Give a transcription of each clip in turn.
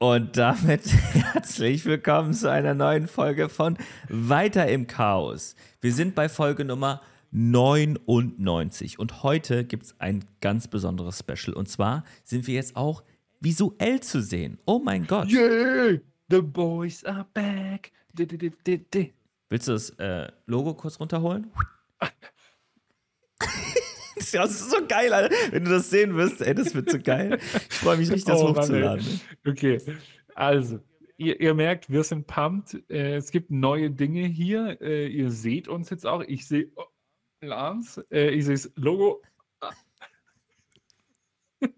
und damit herzlich willkommen zu einer neuen Folge von Weiter im Chaos. Wir sind bei Folge Nummer 99 und heute gibt es ein ganz besonderes Special und zwar sind wir jetzt auch visuell zu sehen. Oh mein Gott. Yeah, the boys are back. Willst du das äh, Logo kurz runterholen? Das ist so geil, Alter. Wenn du das sehen wirst, ey, das wird so geil. Ich freue mich richtig, das oh, hochzuladen. Mann, okay, also, ihr, ihr, merkt, wir sind pumped. Äh, es gibt neue Dinge hier. Äh, ihr seht uns jetzt auch. Ich sehe oh, Lance, äh, ich sehe das Logo.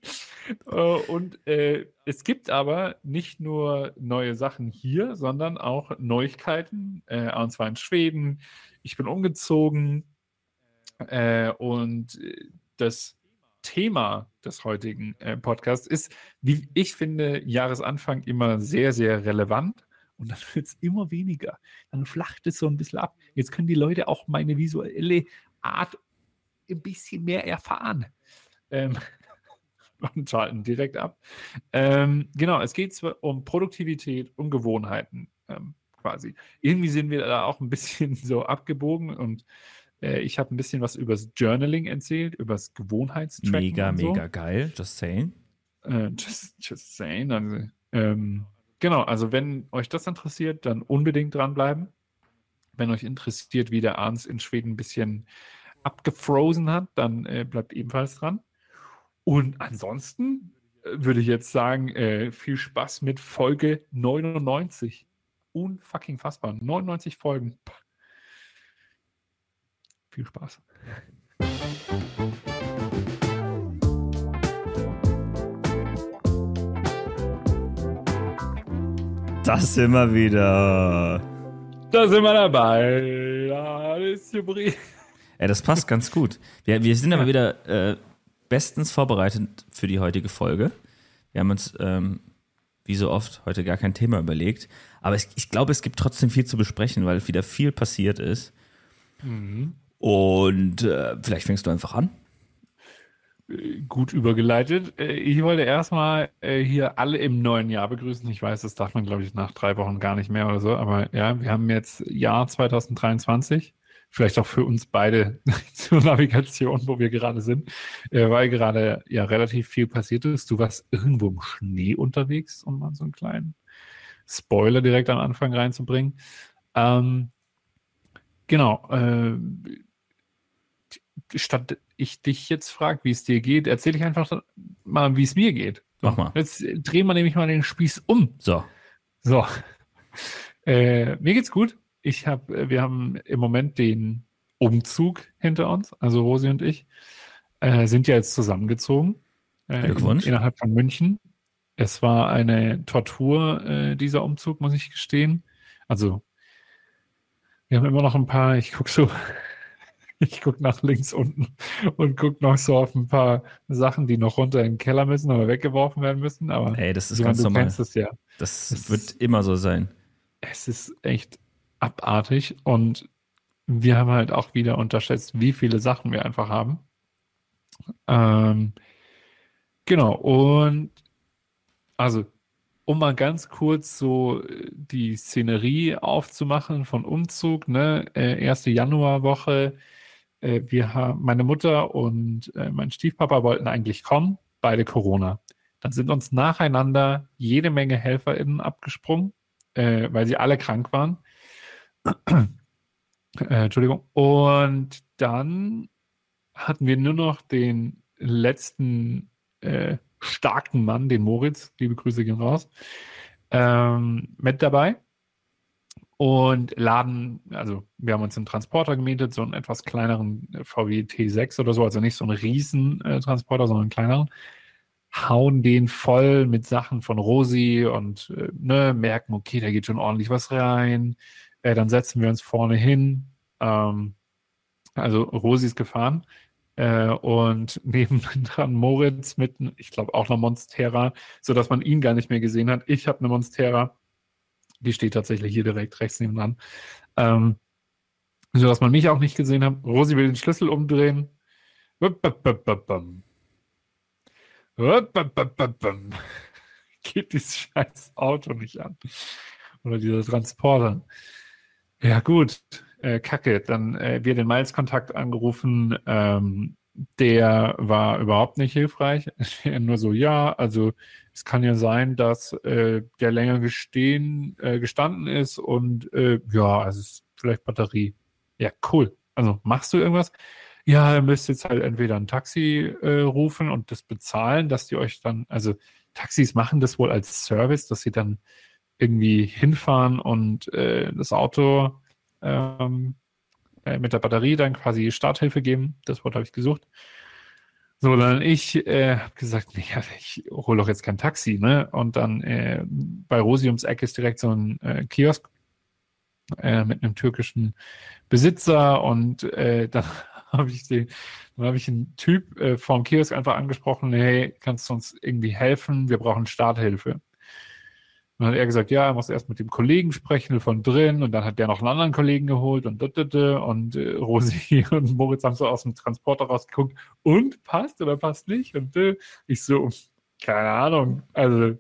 Äh, und äh, es gibt aber nicht nur neue Sachen hier, sondern auch Neuigkeiten. Äh, und zwar in Schweden. Ich bin umgezogen. Äh, und äh, das Thema des heutigen äh, Podcasts ist, wie ich finde, Jahresanfang immer sehr, sehr relevant. Und dann wird es immer weniger. Dann flacht es so ein bisschen ab. Jetzt können die Leute auch meine visuelle Art ein bisschen mehr erfahren. Ähm, und schalten direkt ab. Ähm, genau, es geht um Produktivität, um Gewohnheiten ähm, quasi. Irgendwie sind wir da auch ein bisschen so abgebogen und äh, ich habe ein bisschen was übers Journaling erzählt, übers Gewohnheitstracken. Mega, so. mega geil. Just saying. Äh, just, just saying. Also, ähm, genau, also wenn euch das interessiert, dann unbedingt dranbleiben. Wenn euch interessiert, wie der Arns in Schweden ein bisschen abgefrozen hat, dann äh, bleibt ebenfalls dran. Und ansonsten äh, würde ich jetzt sagen, äh, viel Spaß mit Folge 99. Unfucking fassbar. 99 Folgen. Viel Spaß. Das sind wir wieder. Da sind wir dabei. Alles Hybrid. Ja, das passt ganz gut. Wir, wir sind aber wieder äh, bestens vorbereitet für die heutige Folge. Wir haben uns, ähm, wie so oft, heute gar kein Thema überlegt. Aber ich, ich glaube, es gibt trotzdem viel zu besprechen, weil wieder viel passiert ist. Mhm. Und äh, vielleicht fängst du einfach an. Gut übergeleitet. Äh, ich wollte erstmal äh, hier alle im neuen Jahr begrüßen. Ich weiß, das darf man, glaube ich, nach drei Wochen gar nicht mehr oder so. Aber ja, wir haben jetzt Jahr 2023. Vielleicht auch für uns beide zur Navigation, wo wir gerade sind, äh, weil gerade ja relativ viel passiert ist. Du warst irgendwo im Schnee unterwegs, um mal so einen kleinen Spoiler direkt am Anfang reinzubringen. Ähm, genau. Äh, statt ich dich jetzt frage, wie es dir geht, erzähle ich einfach mal, wie es mir geht. Mach mal. Jetzt drehen wir nämlich mal den Spieß um. So. So. Äh, mir geht's gut. Ich habe, wir haben im Moment den Umzug hinter uns, also Rosi und ich, äh, sind ja jetzt zusammengezogen. Äh, Glückwunsch. In, innerhalb von München. Es war eine Tortur, äh, dieser Umzug, muss ich gestehen. Also, wir haben immer noch ein paar, ich gucke so ich gucke nach links unten und gucke noch so auf ein paar Sachen, die noch runter in den Keller müssen oder weggeworfen werden müssen. Aber Ey, das ist ganz du normal. Das, ja. das es wird ist, immer so sein. Es ist echt abartig und wir haben halt auch wieder unterschätzt, wie viele Sachen wir einfach haben. Ähm, genau, und also, um mal ganz kurz so äh, die Szenerie aufzumachen von Umzug, ne? Äh, erste Januarwoche, äh, wir meine Mutter und äh, mein Stiefpapa wollten eigentlich kommen, beide Corona. Dann sind uns nacheinander jede Menge HelferInnen abgesprungen, äh, weil sie alle krank waren. äh, Entschuldigung. Und dann hatten wir nur noch den letzten äh, starken Mann, den Moritz, liebe Grüße gehen raus, ähm, mit dabei und laden, also wir haben uns einen Transporter gemietet, so einen etwas kleineren VW T6 oder so, also nicht so einen riesen äh, Transporter, sondern einen kleineren, hauen den voll mit Sachen von Rosi und äh, ne, merken, okay, da geht schon ordentlich was rein. Äh, dann setzen wir uns vorne hin. Ähm, also Rosi ist gefahren. Äh, und nebendran Moritz mit, ich glaube, auch einer Monstera, sodass man ihn gar nicht mehr gesehen hat. Ich habe eine Monstera die steht tatsächlich hier direkt rechts nebenan. Ähm, so dass man mich auch nicht gesehen hat. Rosi will den Schlüssel umdrehen. geht dieses scheiß Auto nicht an. Oder dieser Transporter. Ja, gut, äh, kacke. Dann äh, wir den Miles-Kontakt angerufen. Ähm, der war überhaupt nicht hilfreich. Nur so, ja, also es kann ja sein, dass äh, der länger gestehen, äh, gestanden ist und äh, ja, also es ist vielleicht Batterie. Ja, cool. Also machst du irgendwas? Ja, ihr müsst jetzt halt entweder ein Taxi äh, rufen und das bezahlen, dass die euch dann, also Taxis machen das wohl als Service, dass sie dann irgendwie hinfahren und äh, das Auto ähm, äh, mit der Batterie dann quasi Starthilfe geben. Das Wort habe ich gesucht. So, dann ich äh, habe gesagt, nee, ich hole doch jetzt kein Taxi, ne? Und dann äh, bei Rosi ums Eck ist direkt so ein äh, Kiosk äh, mit einem türkischen Besitzer und äh, dann habe ich den, dann habe ich einen Typ äh, vom Kiosk einfach angesprochen, hey, kannst du uns irgendwie helfen? Wir brauchen Starthilfe. Und dann hat er gesagt, ja, er muss erst mit dem Kollegen sprechen von drin und dann hat der noch einen anderen Kollegen geholt und und äh, Rosi und Moritz haben so aus dem Transporter rausgeguckt und passt oder passt nicht und äh, ich so, keine Ahnung, also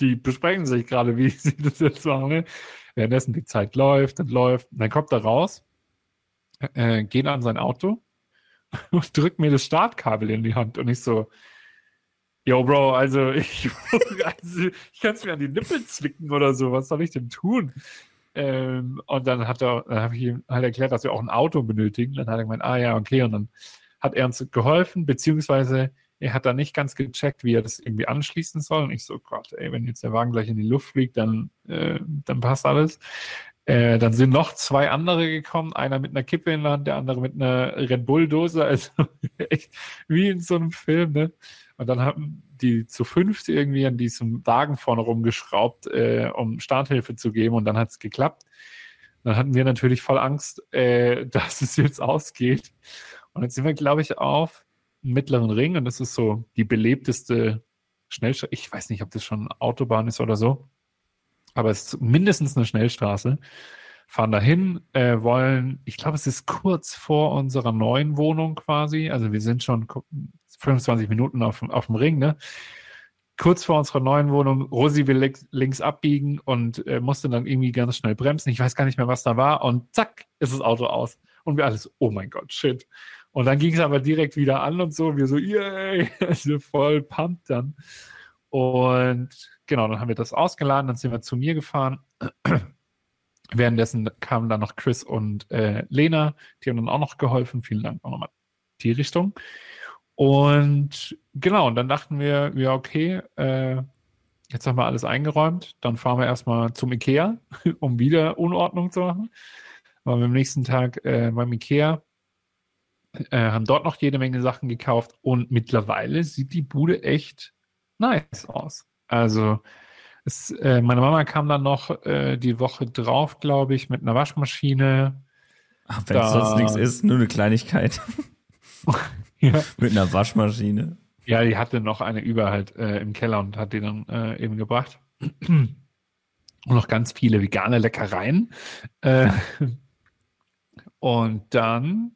die besprechen sich gerade, wie sie das jetzt machen. Ne? Währenddessen die Zeit läuft und läuft, und dann kommt er raus, äh, geht an sein Auto und drückt mir das Startkabel in die Hand und ich so, Yo, Bro, also ich, also ich kann es mir an die Nippel zwicken oder so. Was soll ich denn tun? Ähm, und dann hat er, dann habe ich ihm halt erklärt, dass wir auch ein Auto benötigen. Dann hat er gemeint, ah ja, okay. Und dann hat er uns geholfen, beziehungsweise er hat da nicht ganz gecheckt, wie er das irgendwie anschließen soll. Und ich so, Gott, ey, wenn jetzt der Wagen gleich in die Luft fliegt, dann, äh, dann passt alles. Äh, dann sind noch zwei andere gekommen, einer mit einer Kippe in der Hand, der andere mit einer Red Bull-Dose, also echt wie in so einem Film, ne? Und dann haben die zu fünft irgendwie an diesem Wagen vorne rumgeschraubt, äh, um Starthilfe zu geben und dann hat es geklappt. Dann hatten wir natürlich voll Angst, äh, dass es jetzt ausgeht. Und jetzt sind wir, glaube ich, auf mittleren Ring und das ist so die belebteste Schnellstraße. Ich weiß nicht, ob das schon Autobahn ist oder so, aber es ist mindestens eine Schnellstraße. Fahren dahin, äh, wollen, ich glaube, es ist kurz vor unserer neuen Wohnung quasi. Also wir sind schon 25 Minuten auf, auf dem Ring, ne? Kurz vor unserer neuen Wohnung, Rosi will links, links abbiegen und äh, musste dann irgendwie ganz schnell bremsen. Ich weiß gar nicht mehr, was da war. Und zack, ist das Auto aus. Und wir alles, oh mein Gott, shit. Und dann ging es aber direkt wieder an und so. Wir so, yay, also voll pumped dann. Und genau, dann haben wir das ausgeladen, dann sind wir zu mir gefahren. Währenddessen kamen dann noch Chris und äh, Lena, die haben dann auch noch geholfen. Vielen Dank auch nochmal die Richtung. Und genau, und dann dachten wir, ja, okay, äh, jetzt haben wir alles eingeräumt, dann fahren wir erstmal zum Ikea, um wieder Unordnung zu machen. Waren wir am nächsten Tag äh, beim Ikea, äh, haben dort noch jede Menge Sachen gekauft und mittlerweile sieht die Bude echt nice aus. Also es, äh, meine Mama kam dann noch äh, die Woche drauf, glaube ich, mit einer Waschmaschine. Wenn es sonst nichts ist, nur eine Kleinigkeit. ja. Mit einer Waschmaschine. Ja, die hatte noch eine über halt äh, im Keller und hat die dann äh, eben gebracht. und noch ganz viele vegane Leckereien. Äh, und dann,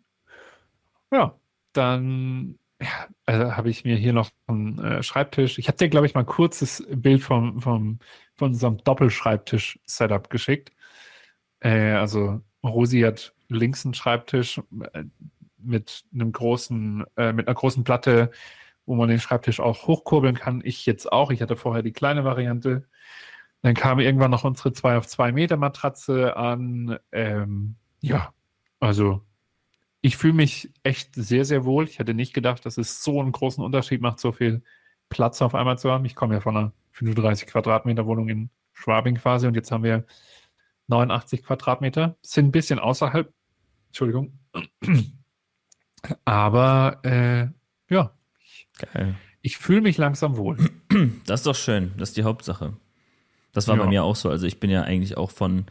ja, dann ja, also habe ich mir hier noch einen äh, Schreibtisch. Ich habe dir, glaube ich, mal ein kurzes Bild vom, vom, von unserem Doppelschreibtisch-Setup geschickt. Äh, also Rosi hat links einen Schreibtisch äh, mit einem großen, äh, mit einer großen Platte, wo man den Schreibtisch auch hochkurbeln kann. Ich jetzt auch. Ich hatte vorher die kleine Variante. Dann kam irgendwann noch unsere 2 auf 2 Meter Matratze an. Ähm, ja, also ich fühle mich echt sehr, sehr wohl. Ich hätte nicht gedacht, dass es so einen großen Unterschied macht, so viel Platz auf einmal zu haben. Ich komme ja von einer 35 Quadratmeter Wohnung in Schwabing quasi und jetzt haben wir 89 Quadratmeter. Sind ein bisschen außerhalb. Entschuldigung. Aber äh, ja. Geil. Ich fühle mich langsam wohl. Das ist doch schön. Das ist die Hauptsache. Das war ja. bei mir auch so. Also ich bin ja eigentlich auch von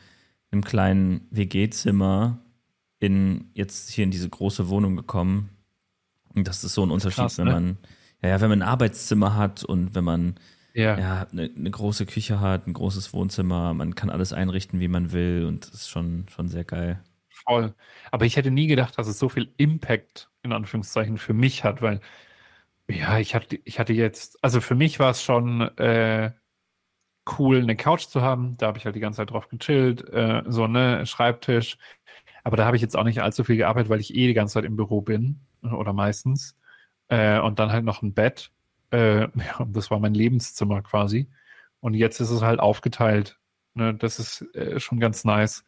einem kleinen WG-Zimmer in jetzt hier in diese große Wohnung gekommen. Und das ist so ein Unterschied, krass, wenn ne? man, ja, ja, wenn man ein Arbeitszimmer hat und wenn man ja, ja eine, eine, große Küche hat, ein großes Wohnzimmer, man kann alles einrichten, wie man will und das ist schon, schon sehr geil. Voll. Aber ich hätte nie gedacht, dass es so viel Impact in Anführungszeichen für mich hat, weil ja, ich hatte, ich hatte jetzt, also für mich war es schon äh, cool, eine Couch zu haben. Da habe ich halt die ganze Zeit drauf gechillt, äh, so ne Schreibtisch. Aber da habe ich jetzt auch nicht allzu viel gearbeitet, weil ich eh die ganze Zeit im Büro bin oder meistens. Äh, und dann halt noch ein Bett. Äh, ja, das war mein Lebenszimmer quasi. Und jetzt ist es halt aufgeteilt. Ne? Das ist äh, schon ganz nice.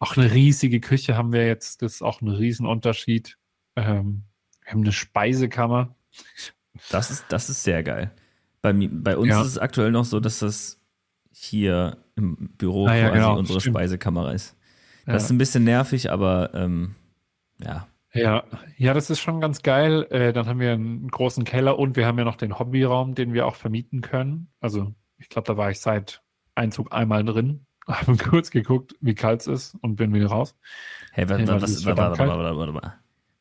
Auch eine riesige Küche haben wir jetzt. Das ist auch ein Riesenunterschied. Ähm, wir haben eine Speisekammer. Das ist, das ist sehr geil. Bei, bei uns ja. ist es aktuell noch so, dass das hier im Büro ah, ja, quasi genau, unsere stimmt. Speisekammer ist. Das ja. ist ein bisschen nervig, aber ähm, ja. Ja, ja, das ist schon ganz geil. Äh, dann haben wir einen großen Keller und wir haben ja noch den Hobbyraum, den wir auch vermieten können. Also ich glaube, da war ich seit Einzug einmal drin, habe kurz geguckt, wie kalt es ist und bin wieder raus. Hey, was, was, was,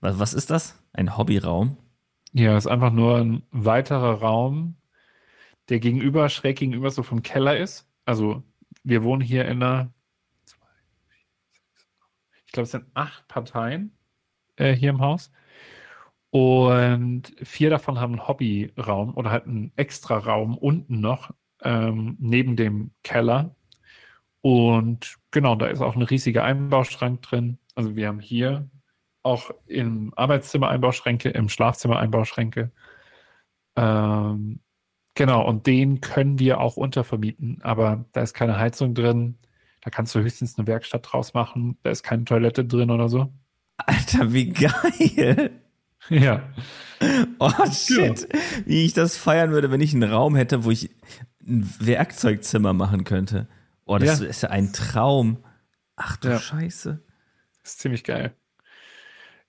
was, was ist das? Ein Hobbyraum? Ja, ist einfach nur ein weiterer Raum, der gegenüber, schräg gegenüber so vom Keller ist. Also wir wohnen hier in einer, glaube, es sind acht Parteien äh, hier im Haus. Und vier davon haben einen Hobbyraum oder halt einen extra Raum unten noch, ähm, neben dem Keller. Und genau, da ist auch ein riesiger Einbauschrank drin. Also wir haben hier auch im Arbeitszimmer Einbauschränke, im Schlafzimmer Einbauschränke. Ähm, genau, und den können wir auch untervermieten, aber da ist keine Heizung drin. Da kannst du höchstens eine Werkstatt draus machen. Da ist keine Toilette drin oder so. Alter, wie geil! Ja. Oh shit, ja. wie ich das feiern würde, wenn ich einen Raum hätte, wo ich ein Werkzeugzimmer machen könnte. Oh, das ja. ist ja ein Traum. Ach du ja. Scheiße. Das ist ziemlich geil.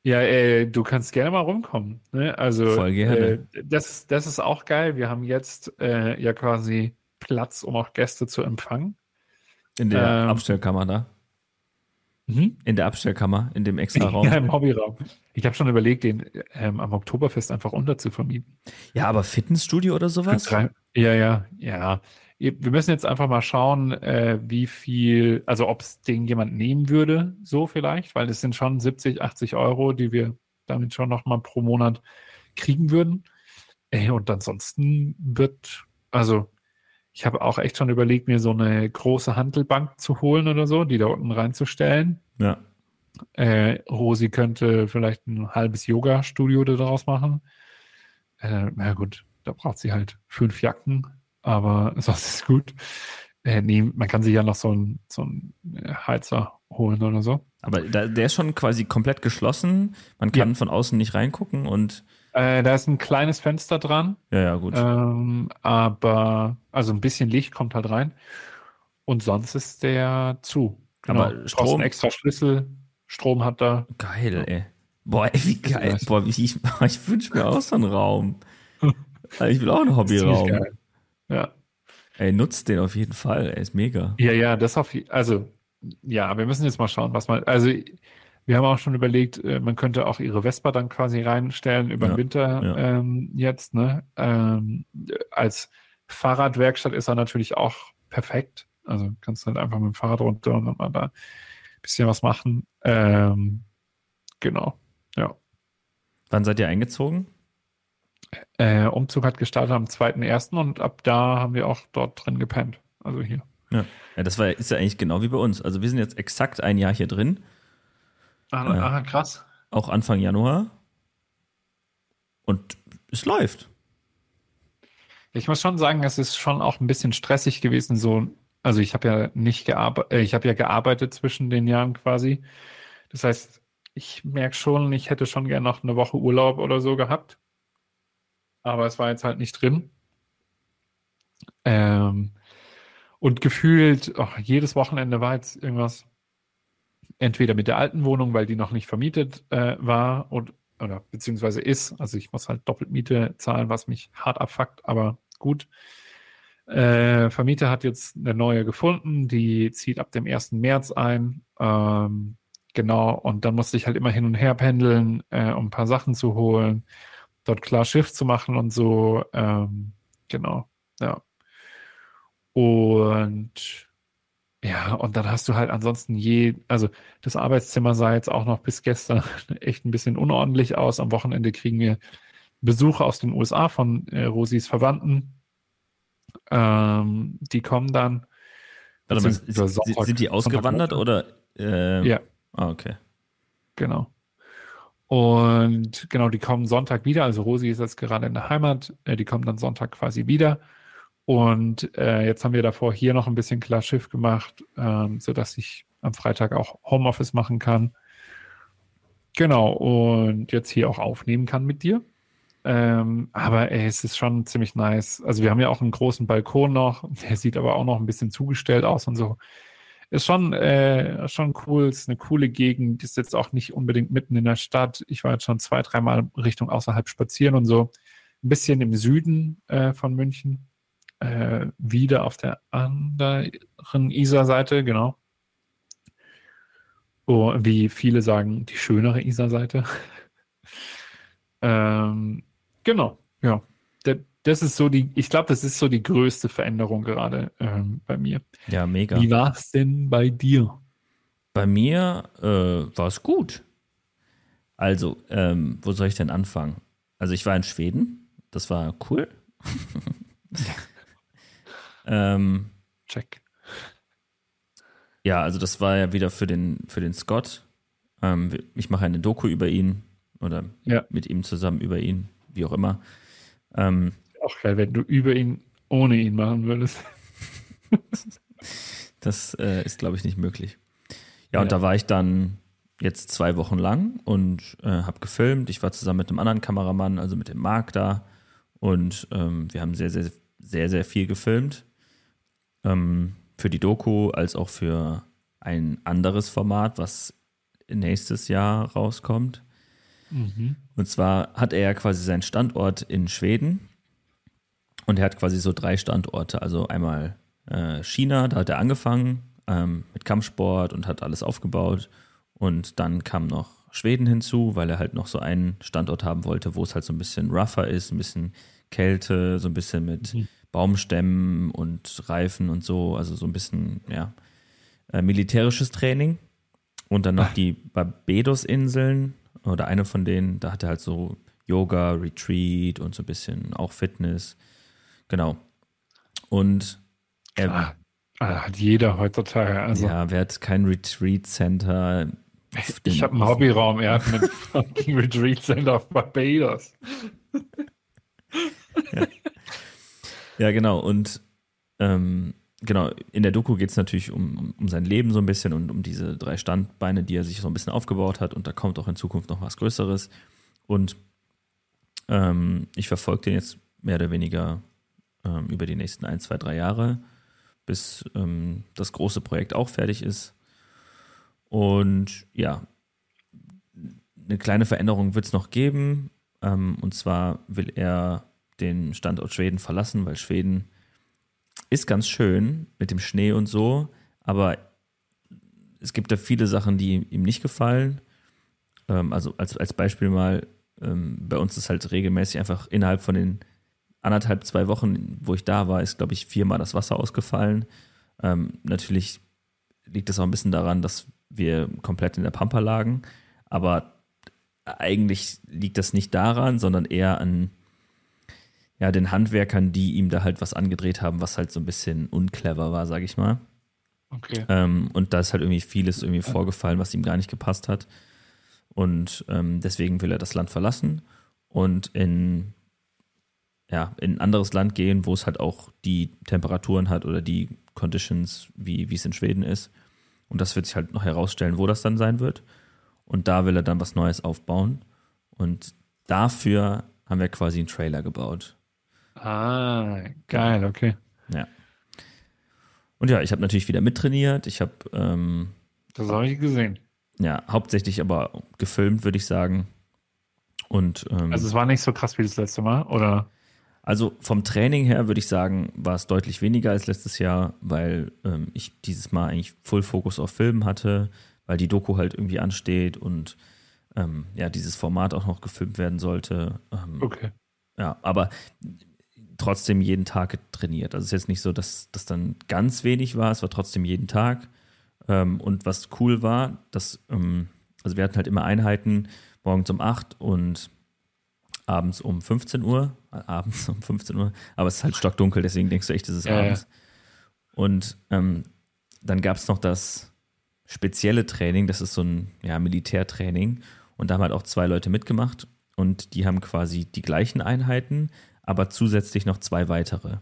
Ja, äh, du kannst gerne mal rumkommen. Ne? Also Voll gerne. Äh, das, das ist auch geil. Wir haben jetzt äh, ja quasi Platz, um auch Gäste zu empfangen. In der ähm, Abstellkammer da. Mhm. In der Abstellkammer, in dem extra Raum. Ja, im Hobbyraum. Ich habe schon überlegt, den ähm, am Oktoberfest einfach unterzuvermieten. Ja, aber Fitnessstudio oder sowas? Ja, ja, ja. Wir müssen jetzt einfach mal schauen, äh, wie viel, also ob es den jemand nehmen würde, so vielleicht, weil es sind schon 70, 80 Euro, die wir damit schon nochmal pro Monat kriegen würden. Äh, und ansonsten wird, also ich habe auch echt schon überlegt, mir so eine große Handelbank zu holen oder so, die da unten reinzustellen. Ja. Äh, Rosi könnte vielleicht ein halbes Yoga-Studio daraus machen. Äh, na gut, da braucht sie halt fünf Jacken, aber sonst ist gut. Äh, nee, man kann sich ja noch so einen so äh, Heizer holen oder so. Aber da, der ist schon quasi komplett geschlossen. Man kann ja. von außen nicht reingucken und äh, da ist ein kleines Fenster dran. Ja, ja, gut. Ähm, aber, also ein bisschen Licht kommt halt rein. Und sonst ist der zu. Genau. Aber Strom. extra Schlüssel. Strom hat da. Geil, ey. Boah, ey, wie geil. Boah, wie, ich, ich wünsche mir auch so einen Raum. ich will auch einen Hobbyraum. Ja. Ey, nutzt den auf jeden Fall. Er ist mega. Ja, ja, das auf, also, ja, wir müssen jetzt mal schauen, was man, also, wir haben auch schon überlegt, äh, man könnte auch ihre Vespa dann quasi reinstellen über ja, den Winter ja. ähm, jetzt. Ne? Ähm, als Fahrradwerkstatt ist er natürlich auch perfekt. Also kannst du halt einfach mit dem Fahrrad runter und dann mal da ein bisschen was machen. Ähm, genau, ja. Wann seid ihr eingezogen? Äh, Umzug hat gestartet am 2.1. und ab da haben wir auch dort drin gepennt. Also hier. Ja, ja das war, ist ja eigentlich genau wie bei uns. Also wir sind jetzt exakt ein Jahr hier drin. Ah, äh, krass. Auch Anfang Januar. Und es läuft. Ich muss schon sagen, es ist schon auch ein bisschen stressig gewesen. So, also ich habe ja nicht gearbeitet, äh, ich habe ja gearbeitet zwischen den Jahren quasi. Das heißt, ich merke schon, ich hätte schon gerne noch eine Woche Urlaub oder so gehabt. Aber es war jetzt halt nicht drin. Ähm, und gefühlt, oh, jedes Wochenende war jetzt irgendwas entweder mit der alten Wohnung, weil die noch nicht vermietet äh, war und, oder beziehungsweise ist. Also ich muss halt doppelt Miete zahlen, was mich hart abfuckt, aber gut. Äh, Vermieter hat jetzt eine neue gefunden, die zieht ab dem 1. März ein. Ähm, genau, und dann musste ich halt immer hin und her pendeln, äh, um ein paar Sachen zu holen, dort klar Schiff zu machen und so. Ähm, genau, ja. Und ja, und dann hast du halt ansonsten je, also das Arbeitszimmer sah jetzt auch noch bis gestern echt ein bisschen unordentlich aus. Am Wochenende kriegen wir Besuche aus den USA von äh, Rosis Verwandten. Ähm, die kommen dann. Warte mal, sind, sind die ausgewandert oder? Äh, ja. Ah, okay. Genau. Und genau, die kommen Sonntag wieder. Also Rosi ist jetzt gerade in der Heimat. Äh, die kommen dann Sonntag quasi wieder. Und äh, jetzt haben wir davor hier noch ein bisschen klar Schiff gemacht, ähm, sodass ich am Freitag auch Homeoffice machen kann. Genau, und jetzt hier auch aufnehmen kann mit dir. Ähm, aber ey, es ist schon ziemlich nice. Also wir haben ja auch einen großen Balkon noch, der sieht aber auch noch ein bisschen zugestellt aus und so. Ist schon, äh, schon cool, ist eine coole Gegend, ist jetzt auch nicht unbedingt mitten in der Stadt. Ich war jetzt schon zwei, dreimal Richtung außerhalb spazieren und so. Ein bisschen im Süden äh, von München. Äh, wieder auf der anderen Isar-Seite, genau. Oh, wie viele sagen, die schönere Isar-Seite. ähm, Genau, ja. Das ist so die, ich glaube, das ist so die größte Veränderung gerade ähm, bei mir. Ja, mega. Wie war es denn bei dir? Bei mir äh, war es gut. Also, ähm, wo soll ich denn anfangen? Also, ich war in Schweden. Das war cool. ähm, Check. Ja, also das war ja wieder für den, für den Scott. Ähm, ich mache eine Doku über ihn oder ja. mit ihm zusammen über ihn wie auch immer. Ähm, auch geil, wenn du über ihn ohne ihn machen würdest. das äh, ist, glaube ich, nicht möglich. Ja, ja, und da war ich dann jetzt zwei Wochen lang und äh, habe gefilmt. Ich war zusammen mit einem anderen Kameramann, also mit dem Marc da. Und ähm, wir haben sehr, sehr, sehr, sehr viel gefilmt. Ähm, für die Doku als auch für ein anderes Format, was nächstes Jahr rauskommt. Mhm. Und zwar hat er ja quasi seinen Standort in Schweden und er hat quasi so drei Standorte. Also einmal äh, China, da hat er angefangen ähm, mit Kampfsport und hat alles aufgebaut. Und dann kam noch Schweden hinzu, weil er halt noch so einen Standort haben wollte, wo es halt so ein bisschen rougher ist, ein bisschen Kälte, so ein bisschen mit mhm. Baumstämmen und Reifen und so, also so ein bisschen, ja, äh, militärisches Training. Und dann noch die Barbados-Inseln, oder eine von denen, da hat er halt so Yoga, Retreat und so ein bisschen auch Fitness. Genau. Und er. Klar. Ah, hat jeder heutzutage. Also. Ja, wer hat kein Retreat Center? Ich habe einen Hobbyraum, er hat ein fucking Retreat Center auf Barbados. ja. Ja, genau. Und ähm, genau, in der Doku geht es natürlich um, um, sein Leben so ein bisschen und um diese drei Standbeine, die er sich so ein bisschen aufgebaut hat. Und da kommt auch in Zukunft noch was Größeres. Und ähm, ich verfolge den jetzt mehr oder weniger ähm, über die nächsten ein, zwei, drei Jahre, bis ähm, das große Projekt auch fertig ist. Und ja, eine kleine Veränderung wird es noch geben. Ähm, und zwar will er den Standort Schweden verlassen, weil Schweden ist ganz schön mit dem Schnee und so, aber es gibt da viele Sachen, die ihm nicht gefallen. Ähm, also als, als Beispiel mal, ähm, bei uns ist halt regelmäßig einfach innerhalb von den anderthalb, zwei Wochen, wo ich da war, ist, glaube ich, viermal das Wasser ausgefallen. Ähm, natürlich liegt das auch ein bisschen daran, dass wir komplett in der Pampa lagen, aber eigentlich liegt das nicht daran, sondern eher an ja, den Handwerkern, die ihm da halt was angedreht haben, was halt so ein bisschen unclever war, sag ich mal. Okay. Ähm, und da ist halt irgendwie vieles irgendwie vorgefallen, was ihm gar nicht gepasst hat. Und ähm, deswegen will er das Land verlassen und in, ja, in ein anderes Land gehen, wo es halt auch die Temperaturen hat oder die Conditions, wie, wie es in Schweden ist. Und das wird sich halt noch herausstellen, wo das dann sein wird. Und da will er dann was Neues aufbauen. Und dafür haben wir quasi einen Trailer gebaut. Ah, geil, okay. Ja. Und ja, ich habe natürlich wieder mittrainiert. Ich habe. Ähm, das habe ich gesehen. Ja, hauptsächlich aber gefilmt, würde ich sagen. Und, ähm, also es war nicht so krass wie das letzte Mal, oder? Also vom Training her würde ich sagen, war es deutlich weniger als letztes Jahr, weil ähm, ich dieses Mal eigentlich Full Fokus auf Filmen hatte, weil die Doku halt irgendwie ansteht und ähm, ja, dieses Format auch noch gefilmt werden sollte. Ähm, okay. Ja, aber trotzdem jeden Tag trainiert. Also es ist jetzt nicht so, dass das dann ganz wenig war, es war trotzdem jeden Tag. Ähm, und was cool war, dass, ähm, also wir hatten halt immer Einheiten morgens um 8 und abends um 15 Uhr. Äh, abends um 15 Uhr. Aber es ist halt stockdunkel, deswegen denkst du echt, es ist Ja, abends. Und ähm, dann gab es noch das spezielle Training, das ist so ein ja, Militärtraining. Und da haben halt auch zwei Leute mitgemacht und die haben quasi die gleichen Einheiten, aber zusätzlich noch zwei weitere.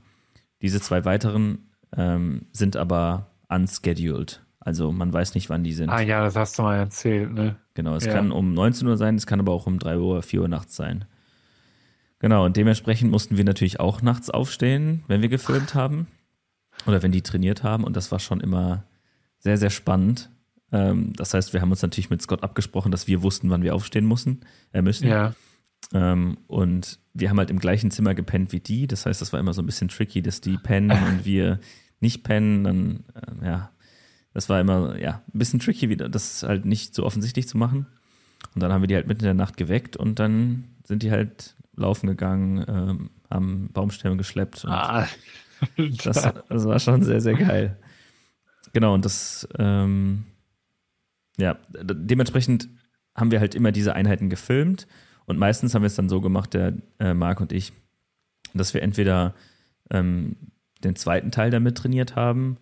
Diese zwei weiteren ähm, sind aber unscheduled. Also man weiß nicht, wann die sind. Ah ja, das hast du mal erzählt, ne? Genau, es Ja. kann um 19 Uhr sein, es kann aber auch um 3 Uhr, 4 Uhr nachts sein. Genau, und dementsprechend mussten wir natürlich auch nachts aufstehen, wenn wir gefilmt haben oder wenn die trainiert haben. Und das war schon immer sehr, sehr spannend. Ähm, das heißt, wir haben uns natürlich mit Scott abgesprochen, dass wir wussten, wann wir aufstehen müssen, äh, müssen. Ja. Ähm, und wir haben halt im gleichen Zimmer gepennt wie die. Das heißt, das war immer so ein bisschen tricky, dass die pennen und wir nicht pennen. Dann, äh, ja, das war immer, ja, ein bisschen tricky, wieder, das halt nicht so offensichtlich zu machen. Und dann haben wir die halt mitten in der Nacht geweckt und dann sind die halt laufen gegangen, ähm, haben Baumstämme geschleppt. Ah, das, das war schon sehr, sehr geil. Genau, und das, ähm, ja, dementsprechend haben wir halt immer diese Einheiten gefilmt und meistens haben wir es dann so gemacht, der äh, Marc und ich, dass wir entweder ähm, den zweiten Teil damit trainiert haben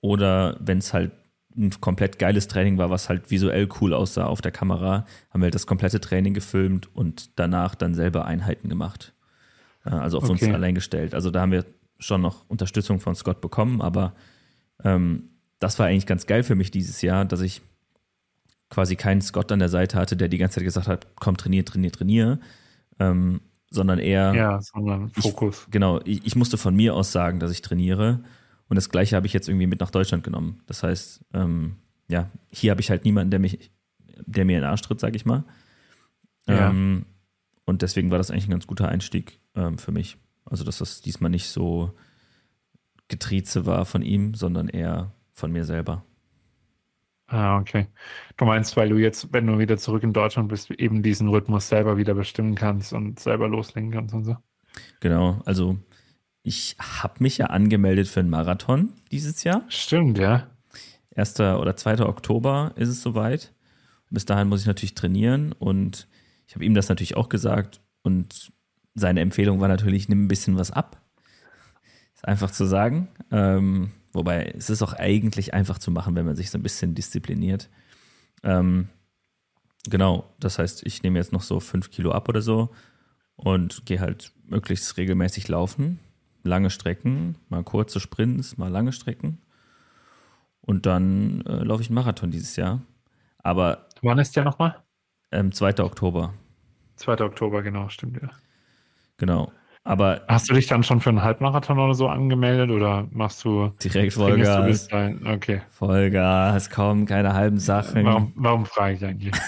oder wenn es halt ein komplett geiles Training war, was halt visuell cool aussah auf der Kamera, haben wir halt das komplette Training gefilmt und danach dann selber Einheiten gemacht. Äh, Also auf uns Okay. allein gestellt. Also da haben wir schon noch Unterstützung von Scott bekommen, aber ähm, das war eigentlich ganz geil für mich dieses Jahr, dass ich quasi keinen Scott an der Seite hatte, der die ganze Zeit gesagt hat, komm, trainier, trainier, trainier, ähm, sondern eher, ja, sondern Fokus. genau, ich, ich musste von mir aus sagen, dass ich trainiere und das Gleiche habe ich jetzt irgendwie mit nach Deutschland genommen. Das heißt, ähm, ja, hier habe ich halt niemanden, der mich, der mir in den Arsch tritt, sag ich mal. Ja. Ähm, und deswegen war das eigentlich ein ganz guter Einstieg ähm, für mich. Also, dass das diesmal nicht so Getrieze war von ihm, sondern eher von mir selber. Ah, okay. Du meinst, weil du jetzt, wenn du wieder zurück in Deutschland bist, eben diesen Rhythmus selber wieder bestimmen kannst und selber loslegen kannst und so. Genau, also ich habe mich ja angemeldet für einen Marathon dieses Jahr. Stimmt, ja. 1. oder 2. Oktober ist es soweit. Bis dahin muss ich natürlich trainieren und ich habe ihm das natürlich auch gesagt und seine Empfehlung war natürlich, nimm ein bisschen was ab. Ist einfach zu sagen. Ähm, wobei es ist auch eigentlich einfach zu machen, wenn man sich so ein bisschen diszipliniert. Ähm, genau, das heißt, ich nehme jetzt noch so fünf Kilo ab oder so und gehe halt möglichst regelmäßig laufen. Lange Strecken, mal kurze Sprints, mal lange Strecken. Und dann äh, laufe ich einen Marathon dieses Jahr. Aber Wann ist der nochmal? ähm, 2. Oktober, 2. Oktober, genau, stimmt, ja. genau. Aber Hast du dich dann schon für einen Halbmarathon oder so angemeldet oder machst du, direkt du Vollgas, dahin? Okay. Vollgas, kaum keine halben Sachen. Warum, warum frage ich eigentlich?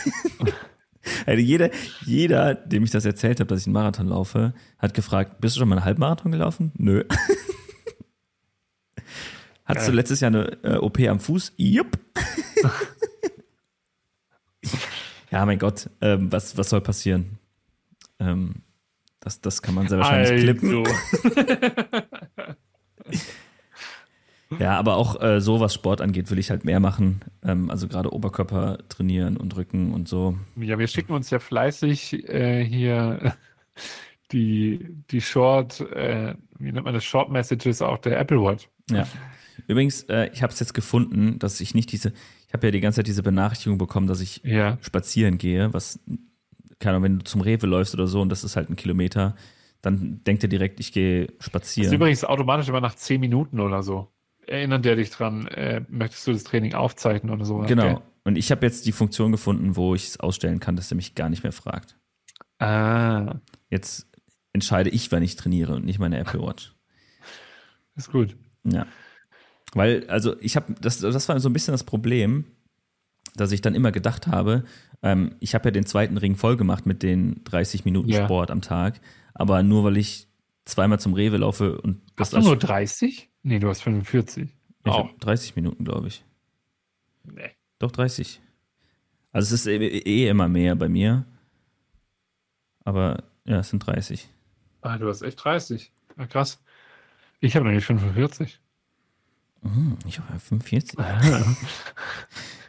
Also jeder, jeder, dem ich das erzählt habe, dass ich einen Marathon laufe, hat gefragt, bist du schon mal einen Halbmarathon gelaufen? Nö. Hattest du letztes Jahr eine äh, OP am Fuß? Jupp. ja, mein Gott, ähm, was, was soll passieren? Ähm, das, das kann man sehr wahrscheinlich klippen. Also. Ja, aber auch äh, so, was Sport angeht, will ich halt mehr machen. Ähm, also gerade Oberkörper trainieren und Rücken und so. Ja, wir schicken uns ja fleißig äh, hier die, die Short, äh, wie nennt man das, Short Messages auf der Apple Watch. Ja. Übrigens, äh, ich habe es jetzt gefunden, dass ich nicht diese, ich habe ja die ganze Zeit diese Benachrichtigung bekommen, dass ich Ja. spazieren gehe, was, keine Ahnung, wenn du zum Rewe läufst oder so und das ist halt ein Kilometer, dann denkt er direkt, ich gehe Das ist spazieren. übrigens automatisch immer nach 10 Minuten oder so. Erinnert der dich dran, äh, möchtest du das Training aufzeichnen oder so? Genau. Okay. Und ich habe jetzt die Funktion gefunden, wo ich es ausstellen kann, dass er mich gar nicht mehr fragt. Ah, Jetzt entscheide ich, wann ich trainiere und nicht meine Apple Watch. ist gut. Ja. Weil, also ich habe, das, das war so ein bisschen das Problem, dass ich dann immer gedacht habe, ähm, ich habe ja den zweiten Ring voll gemacht mit den 30 Minuten Ja. Sport am Tag, aber nur weil ich zweimal zum Rewe laufe und Hast du nur 30? Nee, du hast 45. ich hab 30 Minuten, glaube ich. Nee. Doch 30. Also es ist eh, eh immer mehr bei mir. Aber ja, es sind 30. Ah, du hast echt 30. Ah, krass. Ich habe nämlich 45. Hm, ich habe 45.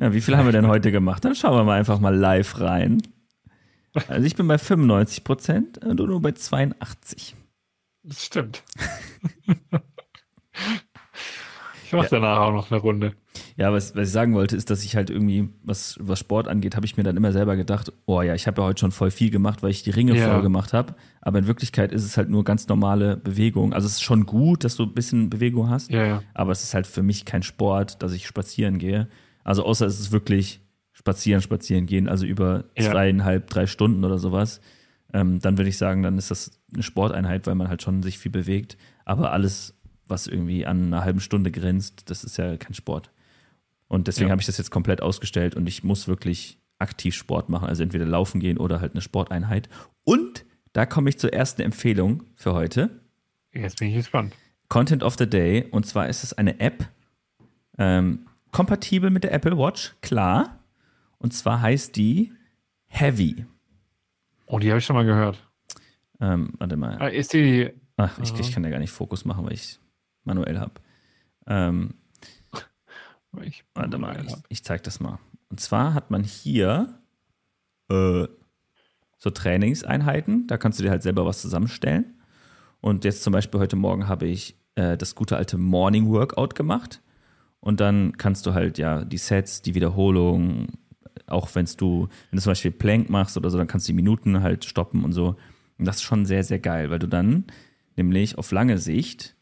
Ja, wie viel haben wir denn heute gemacht? Dann schauen wir mal einfach mal live rein. Also ich bin bei 95 Prozent und du nur bei 82. Das stimmt. ich mache danach auch noch eine Runde. Ja, was, was ich sagen wollte, ist, dass ich halt irgendwie, was, was Sport angeht, habe ich mir dann immer selber gedacht, oh ja, ich habe ja heute schon voll viel gemacht, weil ich die Ringe Ja. voll gemacht habe. Aber in Wirklichkeit ist es halt nur ganz normale Bewegung. Also es ist schon gut, dass du ein bisschen Bewegung hast, Ja, ja. aber es ist halt für mich kein Sport, dass ich spazieren gehe. Also außer es ist wirklich spazieren, spazieren gehen, also über Ja. zweieinhalb, drei Stunden oder sowas. Ähm, dann würde ich sagen, dann ist das eine Sporteinheit, weil man halt schon sich viel bewegt. Aber alles, was irgendwie an einer halben Stunde grenzt, das ist ja kein Sport. Und deswegen Ja. habe ich das jetzt komplett ausgestellt und ich muss wirklich aktiv Sport machen, also entweder laufen gehen oder halt eine Sporteinheit. Und da komme ich zur ersten Empfehlung für heute. Jetzt bin ich gespannt. Content of the Day. Und zwar ist es eine App, ähm, kompatibel mit der Apple Watch, klar. Und zwar heißt die Heavy. Oh, die habe ich schon mal gehört. Ähm, warte mal. Ah, Ist die. Ach, ich, ich kann ja gar nicht Fokus machen, weil ich manuell habe. Ähm, Ich, warte mal, ich, ich zeig das mal. Und zwar hat man hier äh, so Trainingseinheiten. Da kannst du dir halt selber was zusammenstellen. Und jetzt zum Beispiel heute Morgen habe ich äh, das gute alte Morning Workout gemacht. Und dann kannst du halt ja die Sets, die Wiederholung, auch wenn du, wenn du zum Beispiel Plank machst oder so, dann kannst du die Minuten halt stoppen und so. Und das ist schon sehr, sehr geil, weil du dann nämlich auf lange Sicht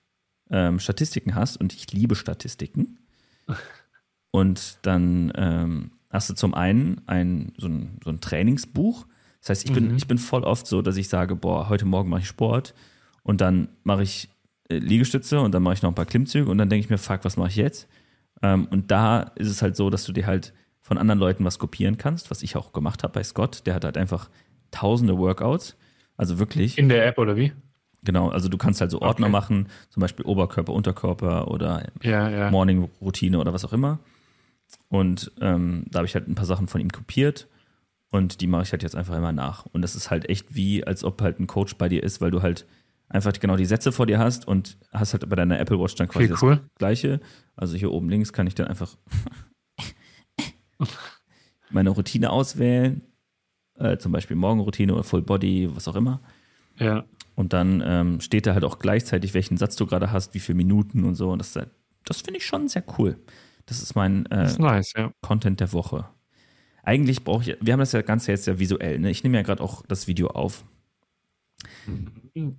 ähm, Statistiken hast und ich liebe Statistiken. Und dann ähm, hast du zum einen ein, so, ein, so ein Trainingsbuch. Das heißt, ich bin, Mhm. ich bin voll oft so, dass ich sage, boah, heute Morgen mache ich Sport und dann mache ich äh, Liegestütze und dann mache ich noch ein paar Klimmzüge und dann denke ich mir, fuck, was mache ich jetzt? Ähm, und da ist es halt so, dass du dir halt von anderen Leuten was kopieren kannst, was ich auch gemacht habe bei Scott. Der hat halt einfach tausende Workouts. Also wirklich. In der App oder wie? Genau, also du kannst halt so Ordner Okay. machen, zum Beispiel Oberkörper, Unterkörper oder Ja, ja. Morning-Routine oder was auch immer. Und ähm, da habe ich halt ein paar Sachen von ihm kopiert und die mache ich halt jetzt einfach immer nach. Und das ist halt echt wie, als ob halt ein Coach bei dir ist, weil du halt einfach genau die Sätze vor dir hast und hast halt bei deiner Apple Watch dann quasi das cool. gleiche. Also hier oben links kann ich dann einfach meine Routine auswählen, äh, zum Beispiel Morgenroutine oder Full Body, was auch immer. Ja. Und dann ähm, steht da halt auch gleichzeitig, welchen Satz du gerade hast, wie viele Minuten und so. Und das, halt- das finde ich schon sehr cool. Das ist mein äh, Das ist nice, ja. Content der Woche. Eigentlich brauche ich, wir haben das ja Ganze jetzt ja visuell, ne? Ich nehme ja gerade auch das Video auf.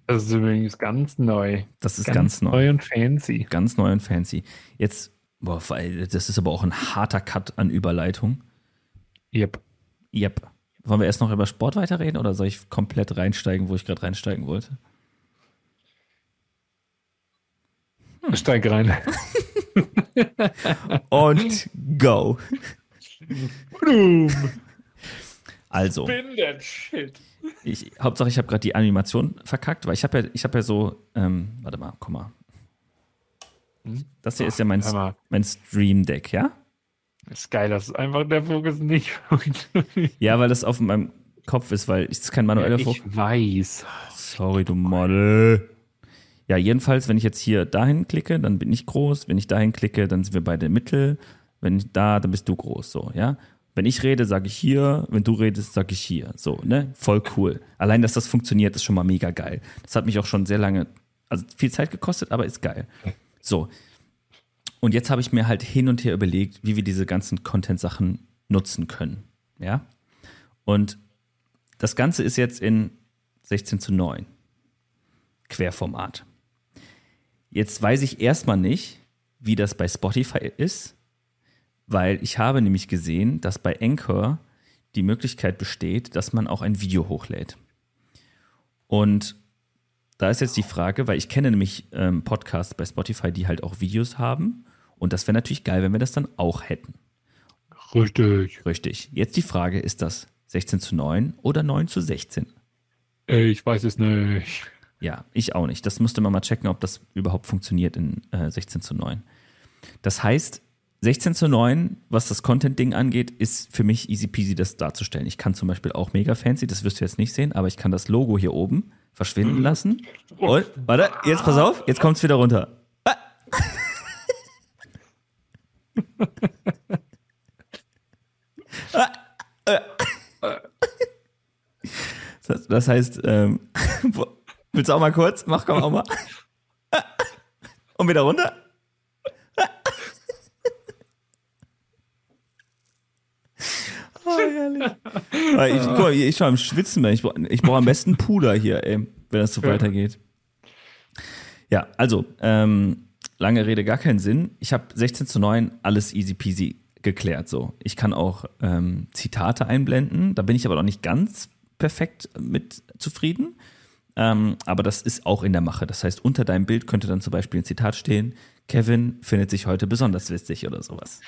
Das ist übrigens ganz neu. Das ist ganz, neu. neu und fancy. Ganz neu und fancy. Jetzt, boah, das ist aber auch ein harter Cut an Überleitung. Yep. Yep. Wollen wir erst noch über Sport weiterreden oder soll ich komplett reinsteigen, wo ich gerade reinsteigen wollte? Steig rein. Und go. Boom. Also. Spin that shit. Ich, Hauptsache, ich habe gerade die Animation verkackt, weil ich habe ja, ich habe ja so, ähm, warte mal, guck mal. Das hier ist ja mein, mein Stream Deck, ja? Ist geil, dass einfach der Fokus nicht funktioniert. Ja, weil das auf meinem Kopf ist, weil es ist kein manueller Fokus. Ich weiß. Sorry, du Model. Ja, jedenfalls, wenn ich jetzt hier dahin klicke, dann bin ich groß. Wenn ich dahin klicke, dann sind wir beide Mittel. Wenn ich da, dann bist du groß, so, ja? Wenn ich rede, sage ich hier. Wenn du redest, sage ich hier. So, ne? Voll cool. Allein, dass das funktioniert, ist schon mal mega geil. Das hat mich auch schon sehr lange, also viel Zeit gekostet, aber ist geil. So. Und jetzt habe ich mir halt hin und her überlegt, wie wir diese ganzen Content-Sachen nutzen können. Ja? Und das Ganze ist jetzt in 16 zu 9. Querformat. Jetzt weiß ich erstmal nicht, wie das bei Spotify ist, weil ich habe nämlich gesehen, dass bei Anchor die Möglichkeit besteht, dass man auch ein Video hochlädt. Und da ist jetzt die Frage, weil ich kenne nämlich ähm, Podcasts bei Spotify, die halt auch Videos haben. Und das wäre natürlich geil, wenn wir das dann auch hätten. Richtig. Richtig. Jetzt die Frage, ist das 16 zu 9 oder 9 zu 16? Ich weiß es nicht. Ja, ich auch nicht. Das musste man mal checken, ob das überhaupt funktioniert in äh, 16 zu 9. Das heißt, 16 zu 9, was das Content-Ding angeht, ist für mich easy peasy, das darzustellen. Ich kann zum Beispiel auch mega fancy, das wirst du jetzt nicht sehen, aber ich kann das Logo hier oben verschwinden lassen. Und, warte, jetzt pass auf, jetzt kommt es wieder runter. Ah. Ah. Ah. das, das heißt, ähm, willst du auch mal kurz? Mach, komm auch mal. Und wieder runter. Oh, herrlich. Ich, guck mal, ich war am Schwitzen, ich brauche brauch am besten Puder hier, ey, wenn das so ja. weitergeht. Ja, also, ähm, lange Rede, gar keinen Sinn. Ich habe 16 zu 9, alles easy peasy geklärt. So, ich kann auch ähm, Zitate einblenden. Da bin ich aber noch nicht ganz perfekt mit zufrieden. Ähm, aber das ist auch in der Mache. Das heißt, unter deinem Bild könnte dann zum Beispiel ein Zitat stehen: Kevin findet sich heute besonders witzig oder sowas.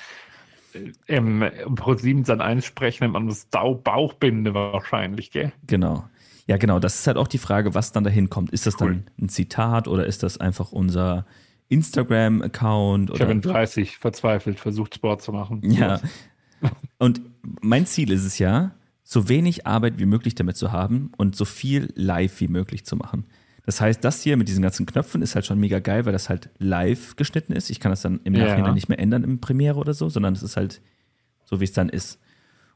Im Pro 7 dann einsprechen, man muss Bauchbinde wahrscheinlich, gell? Genau. Ja, genau. Das ist halt auch die Frage, was dann dahin kommt. Ist das cool. dann ein Zitat oder ist das einfach unser Instagram-Account. Kevin 30, verzweifelt, versucht Sport zu machen. Ja. Und mein Ziel ist es ja, so wenig Arbeit wie möglich damit zu haben und so viel live wie möglich zu machen. Das heißt, das hier mit diesen ganzen Knöpfen ist halt schon mega geil, weil das halt live geschnitten ist. Ich kann das dann im Nachhinein ja. nicht mehr ändern im Premiere oder so, sondern es ist halt so, wie es dann ist.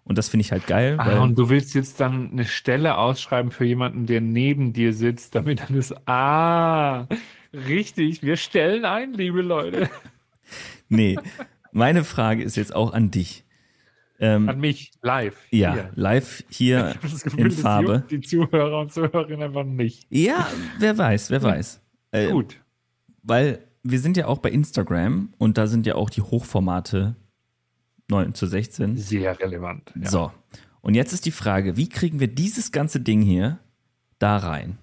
Und das finde ich halt geil. Ah, und du willst jetzt dann eine Stelle ausschreiben für jemanden, der neben dir sitzt, damit dann ist, ah, Richtig, wir stellen ein, liebe Leute. Nee, meine Frage ist jetzt auch an dich. Ähm, an mich, live. Ja, hier. live hier Gefühl, in Farbe. Die Zuhörer und Zuhörerinnen einfach nicht. Ja, wer weiß, wer weiß. Äh, Gut. Weil wir sind ja auch bei Instagram und da sind ja auch die Hochformate 9 zu 16. Sehr relevant. Ja. So. Und jetzt ist die Frage, wie kriegen wir dieses ganze Ding hier da rein?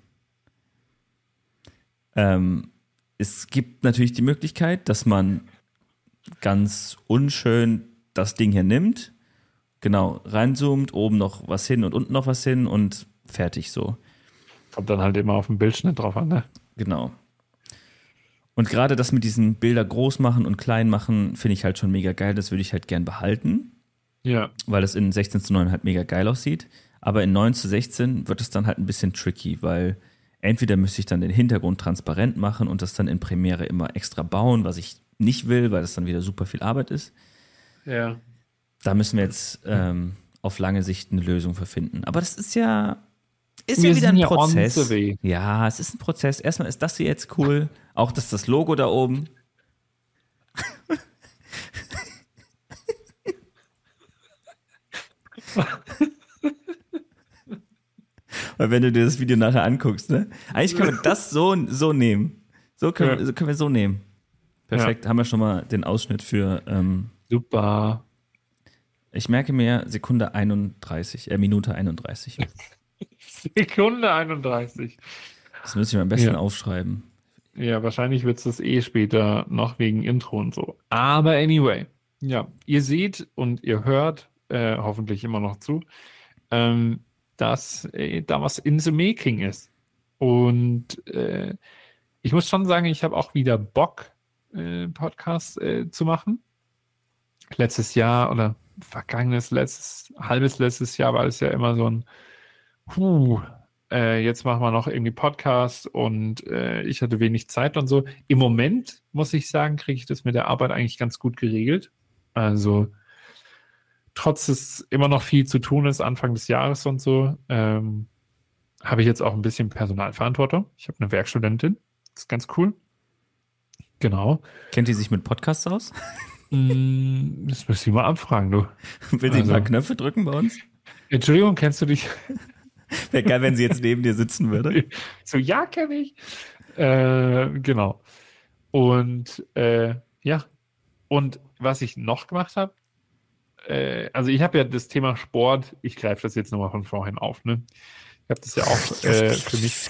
Ähm, es gibt natürlich die Möglichkeit, dass man ganz unschön das Ding hier nimmt, genau, reinzoomt, oben noch was hin und unten noch was hin und fertig so. Kommt dann halt immer auf den Bildschnitt drauf an, ne? Genau. Und gerade das mit diesen Bilder groß machen und klein machen, finde ich halt schon mega geil. Das würde ich halt gern behalten. Ja. Weil das in 16 zu 9 halt mega geil aussieht. Aber in 9 zu 16 wird es dann halt ein bisschen tricky, weil entweder müsste ich dann den Hintergrund transparent machen und das dann in Premiere immer extra bauen, was ich nicht will, weil das dann wieder super viel Arbeit ist. Ja. Da müssen wir jetzt ähm, auf lange Sicht eine Lösung für finden. Aber das ist ja, ist wir ja wieder ein Prozess. Ja, es ist ein Prozess. Erstmal ist das hier jetzt cool. Auch dass das Logo da oben. Weil wenn du dir das Video nachher anguckst, ne? Eigentlich können wir das so, so nehmen. So können, ja. so können wir so nehmen. Perfekt, ja. haben wir schon mal den Ausschnitt für. Ähm, Super. Ich merke mir Sekunde 31, äh, Minute 31. Sekunde 31. Das müsste ich mir am besten ja. aufschreiben. Ja, wahrscheinlich wird es das eh später noch wegen Intro und so. Aber anyway, ja, ihr seht und ihr hört äh, hoffentlich immer noch zu. Ähm, dass äh, da was in the making ist. Und äh, ich muss schon sagen, ich habe auch wieder Bock, äh, Podcasts äh, zu machen. Letztes Jahr oder vergangenes, letztes, halbes letztes Jahr war es ja immer so ein, puh, äh, jetzt machen wir noch irgendwie Podcasts und äh, ich hatte wenig Zeit und so. Im Moment, muss ich sagen, kriege ich das mit der Arbeit eigentlich ganz gut geregelt. Also trotz es immer noch viel zu tun ist, Anfang des Jahres und so, ähm, habe ich jetzt auch ein bisschen Personalverantwortung. Ich habe eine Werkstudentin. Das ist ganz cool. Genau. Kennt die sich mit Podcasts aus? Mm, das müsste ich mal abfragen, du. Will sie also, paar Knöpfe drücken bei uns? Entschuldigung, kennst du dich? Wäre geil, wenn sie jetzt neben dir sitzen würde. So, ja, kenne ich. Äh, genau. Und äh, ja. Und was ich noch gemacht habe, äh, also ich habe ja das Thema Sport, ich greife das jetzt nochmal von vorhin auf, ne? Ich habe das ja auch äh, für mich.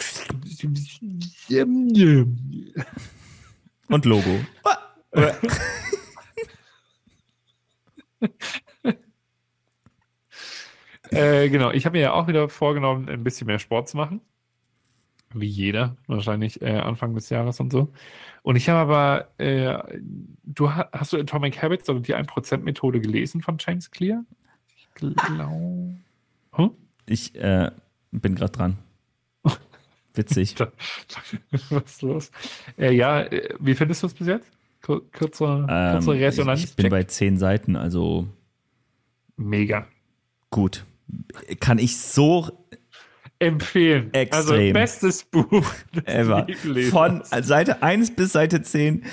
Und Logo. Äh, genau, ich habe mir ja auch wieder vorgenommen, ein bisschen mehr Sport zu machen. Wie jeder, wahrscheinlich äh, Anfang des Jahres und so. Und ich habe aber, äh, du hast du Atomic Habits oder die 1%-Methode gelesen von James Clear? Ich glaube. Huh? Ich äh, bin gerade dran. Witzig. Was ist los? Äh, ja, äh, wie findest du es bis jetzt? Kürzer, ähm, Resonanz. Ich, ich bin bei zehn Seiten, also. Mega. Gut. Kann ich so empfehlen. Extrem. Also bestes Buch. Ever. Von. Seite 1 bis Seite 10.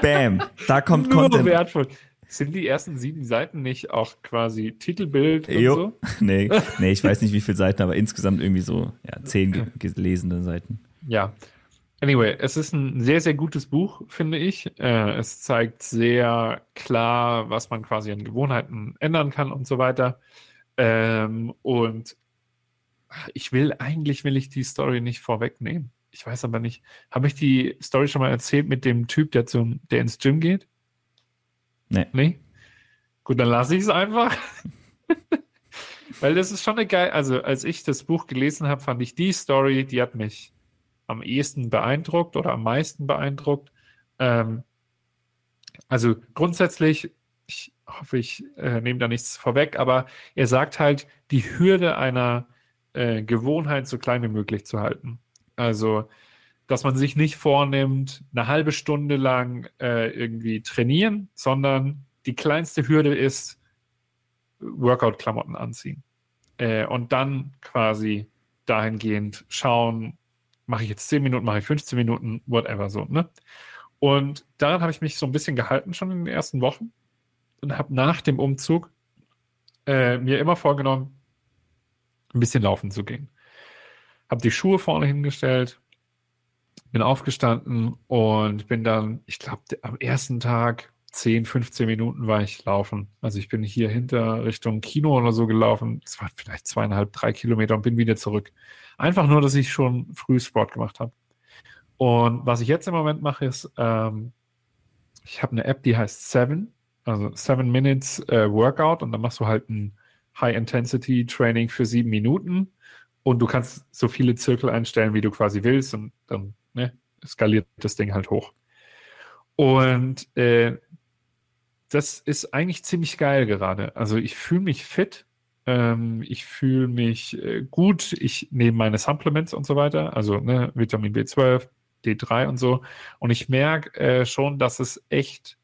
Bam. Da kommt Nur Content. wertvoll. Sind die ersten sieben Seiten nicht auch quasi Titelbild und Jo. so? Nee, nee, ich weiß nicht, wie viele Seiten, aber insgesamt irgendwie so ja, zehn ge gelesene Seiten. Ja. Anyway, es ist ein sehr, sehr gutes Buch, finde ich. Äh, es zeigt sehr klar, was man quasi an Gewohnheiten ändern kann und so weiter. Ähm, und ich will, eigentlich will ich die Story nicht vorwegnehmen. Ich weiß aber nicht. Habe ich die Story schon mal erzählt mit dem Typ, der zum, der ins Gym geht? Nee. Nee? Gut, dann lasse ich es einfach. Weil das ist schon eine geil, also als ich das Buch gelesen habe, fand ich die Story, die hat mich am ehesten beeindruckt oder am meisten beeindruckt. Ähm, also grundsätzlich, ich hoffe, ich äh, nehme da nichts vorweg, aber er sagt halt, die Hürde einer äh, Gewohnheit so klein wie möglich zu halten. Also, dass man sich nicht vornimmt, eine halbe Stunde lang äh, irgendwie trainieren, sondern die kleinste Hürde ist Workout-Klamotten anziehen. Äh, und dann quasi dahingehend schauen, mache ich jetzt 10 Minuten, mache ich 15 Minuten, whatever so, ne? Und daran habe ich mich so ein bisschen gehalten schon in den ersten Wochen und habe nach dem Umzug äh, mir immer vorgenommen, ein bisschen laufen zu gehen. Habe die Schuhe vorne hingestellt, bin aufgestanden und bin dann, ich glaube, am ersten Tag 10, 15 Minuten war ich laufen. Also ich bin hier hinter Richtung Kino oder so gelaufen. Es waren vielleicht zweieinhalb, drei Kilometer und bin wieder zurück. Einfach nur, dass ich schon früh Sport gemacht habe. Und was ich jetzt im Moment mache, ist, ähm, ich habe eine App, die heißt Seven, also Seven Minutes äh, Workout und dann machst du halt ein High-Intensity-Training für sieben Minuten und du kannst so viele Zirkel einstellen, wie du quasi willst und dann ne, skaliert das Ding halt hoch. Und äh, das ist eigentlich ziemlich geil gerade. Also ich fühle mich fit, ähm, ich fühle mich äh, gut, ich nehme meine Supplements und so weiter, also ne, Vitamin B12, D3 und so. Und ich merke äh, schon, dass es echt,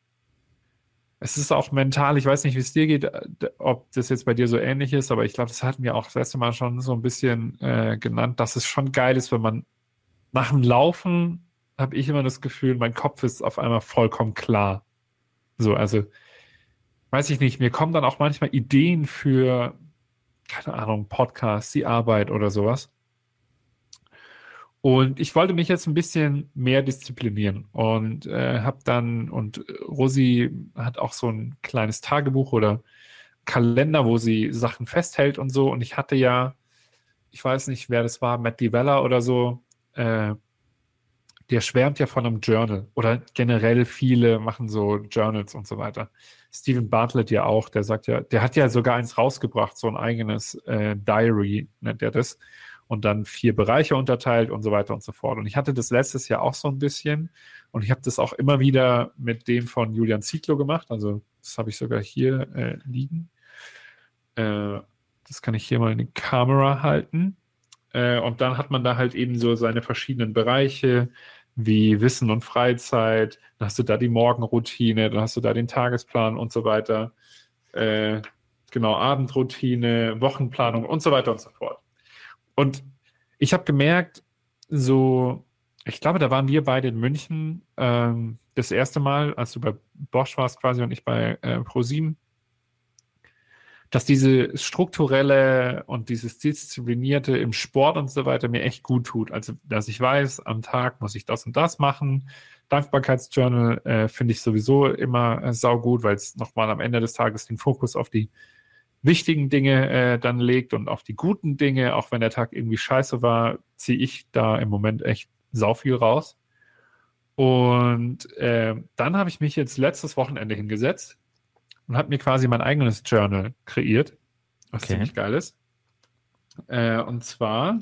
es ist auch mental, ich weiß nicht, wie es dir geht, äh, ob das jetzt bei dir so ähnlich ist, aber ich glaube, das hatten wir auch das letzte Mal schon so ein bisschen äh, genannt, dass es schon geil ist, wenn man nach dem Laufen habe ich immer das Gefühl, mein Kopf ist auf einmal vollkommen klar. So, also, weiß ich nicht, mir kommen dann auch manchmal Ideen für, keine Ahnung, Podcasts, die Arbeit oder sowas. Und ich wollte mich jetzt ein bisschen mehr disziplinieren und äh, habe dann, und Rosi hat auch so ein kleines Tagebuch oder Kalender, wo sie Sachen festhält und so. Und ich hatte ja, ich weiß nicht, wer das war, Matt Divella oder so, äh, der schwärmt ja von einem Journal oder generell viele machen so Journals und so weiter. Stephen Bartlett ja auch, der sagt ja, der hat ja sogar eins rausgebracht, so ein eigenes äh, Diary nennt er das und dann vier Bereiche unterteilt und so weiter und so fort. Und ich hatte das letztes Jahr auch so ein bisschen und ich habe das auch immer wieder mit dem von Julian Zietlow gemacht, also das habe ich sogar hier äh, liegen. Äh, das kann ich hier mal in die Kamera halten. Äh, und dann hat man da halt eben so seine verschiedenen Bereiche, wie Wissen und Freizeit, dann hast du da die Morgenroutine, dann hast du da den Tagesplan und so weiter. Äh, genau, Abendroutine, Wochenplanung und so weiter und so fort. Und ich habe gemerkt, so, ich glaube, da waren wir beide in München ähm, das erste Mal, als du bei Bosch warst quasi und ich bei äh, ProSieben, dass diese strukturelle und dieses disziplinierte im Sport und so weiter mir echt gut tut. Also, dass ich weiß, am Tag muss ich das und das machen. Dankbarkeitsjournal äh, finde ich sowieso immer äh, saugut, weil es nochmal am Ende des Tages den Fokus auf die wichtigen Dinge äh, dann legt und auf die guten Dinge, auch wenn der Tag irgendwie scheiße war, ziehe ich da im Moment echt sau viel raus. Und äh, dann habe ich mich jetzt letztes Wochenende hingesetzt und habe mir quasi mein eigenes Journal kreiert, was Okay. ziemlich geil ist. Äh, und zwar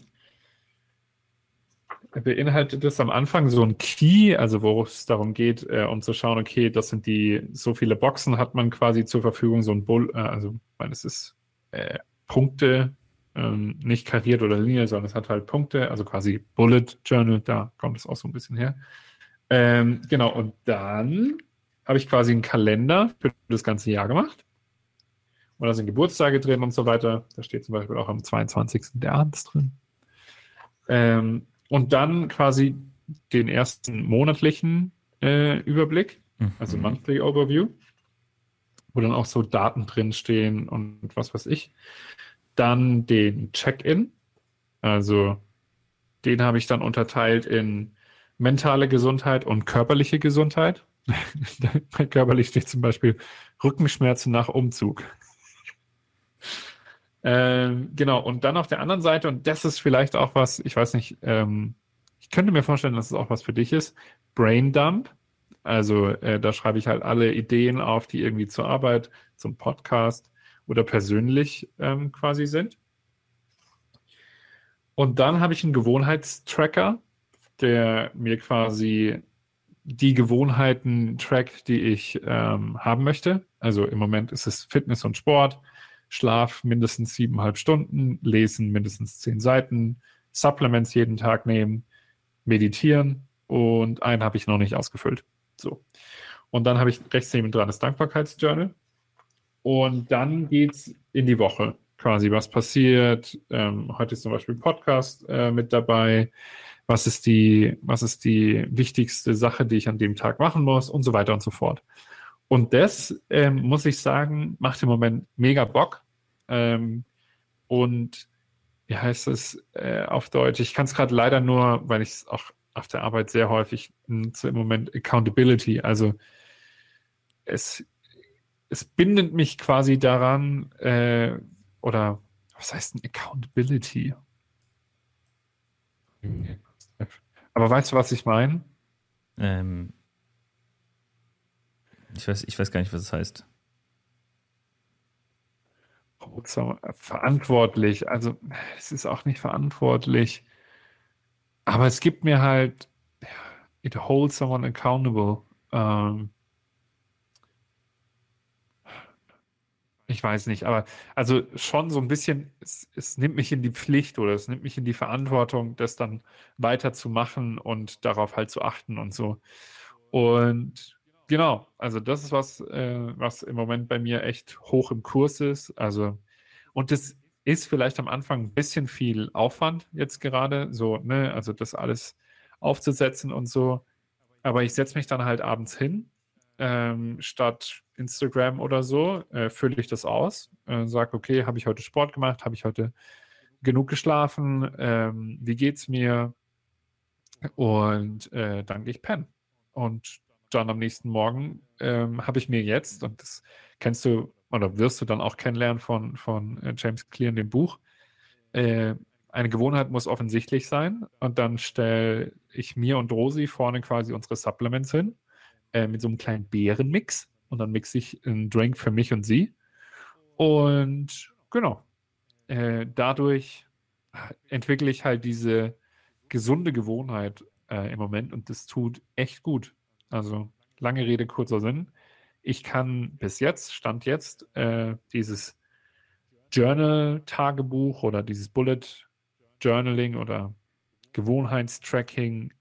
beinhaltet es am Anfang so ein Key, also wo es darum geht, äh, um zu schauen, okay, das sind die, so viele Boxen hat man quasi zur Verfügung, so ein Bull, äh, also, ich meine, es ist äh, Punkte, ähm, nicht kariert oder Linie, sondern es hat halt Punkte, also quasi Bullet Journal, da kommt es auch so ein bisschen her. Ähm, genau, und dann habe ich quasi einen Kalender für das ganze Jahr gemacht. Und da sind Geburtstage drin und so weiter. Da steht zum Beispiel auch am 22. der Abends drin. Ähm, und dann quasi den ersten monatlichen äh, Überblick, also Mhm. Monthly Overview, wo dann auch so Daten drin stehen und was weiß ich. Dann den Check-in, also den habe ich dann unterteilt in mentale Gesundheit und körperliche Gesundheit. Körperlich steht zum Beispiel Rückenschmerzen nach Umzug. Ähm, genau, und dann auf der anderen Seite, und das ist vielleicht auch was, ich weiß nicht, ähm, ich könnte mir vorstellen, dass es auch was für dich ist, Brain Dump. Also äh, da schreibe ich halt alle Ideen auf, die irgendwie zur Arbeit, zum Podcast oder persönlich ähm, quasi sind. Und dann habe ich einen Gewohnheitstracker, der mir quasi die Gewohnheiten trackt, die ich ähm, haben möchte. Also im Moment ist es Fitness und Sport, Schlaf mindestens siebeneinhalb Stunden, Lesen mindestens zehn Seiten, Supplements jeden Tag nehmen, meditieren und einen habe ich noch nicht ausgefüllt. So. Und dann habe ich rechts neben dran das Dankbarkeitsjournal. Und dann geht's in die Woche. Quasi, was passiert. Ähm, heute ist zum Beispiel ein Podcast äh, mit dabei. Was ist, die, was ist die wichtigste Sache, die ich an dem Tag machen muss und so weiter und so fort. Und das, ähm, muss ich sagen, macht im Moment mega Bock. Ähm, und wie heißt es äh, auf Deutsch? Ich kann es gerade leider nur, weil ich es auch auf der Arbeit sehr häufig nutze im Moment, Accountability. Also es, es bindet mich quasi daran, äh, oder was heißt denn Accountability? Aber weißt du, was ich meine? Ähm, ich, weiß, ich weiß gar nicht, was es heißt. Verantwortlich. Also es ist auch nicht verantwortlich. Aber es gibt mir halt, it holds someone accountable. Ähm, ich weiß nicht, aber also schon so ein bisschen, es, es nimmt mich in die Pflicht oder es nimmt mich in die Verantwortung, das dann weiterzumachen und darauf halt zu achten und so. Und genau, also das ist was, äh, was im Moment bei mir echt hoch im Kurs ist. Also, und das ist vielleicht am Anfang ein bisschen viel Aufwand jetzt gerade, so, ne, also das alles aufzusetzen und so. Aber ich setze mich dann halt abends hin, ähm, statt Instagram oder so, äh, fülle ich das aus, äh, sage, okay, habe ich heute Sport gemacht, habe ich heute genug geschlafen, ähm, wie geht's mir? Und äh, dann gehe ich pennen. Und dann am nächsten Morgen ähm, habe ich mir jetzt, und das kennst du oder wirst du dann auch kennenlernen von, von äh, James Clear in dem Buch, äh, eine Gewohnheit muss offensichtlich sein. Und dann stelle ich mir und Rosi vorne quasi unsere Supplements hin äh, mit so einem kleinen Beerenmix. Und dann mixe ich einen Drink für mich und sie. Und genau, äh, dadurch entwickle ich halt diese gesunde Gewohnheit äh, im Moment und das tut echt gut. Also lange Rede, kurzer Sinn. Ich kann bis jetzt, Stand jetzt, äh, dieses Journal-Tagebuch oder dieses Bullet Journaling oder Gewohnheitstracking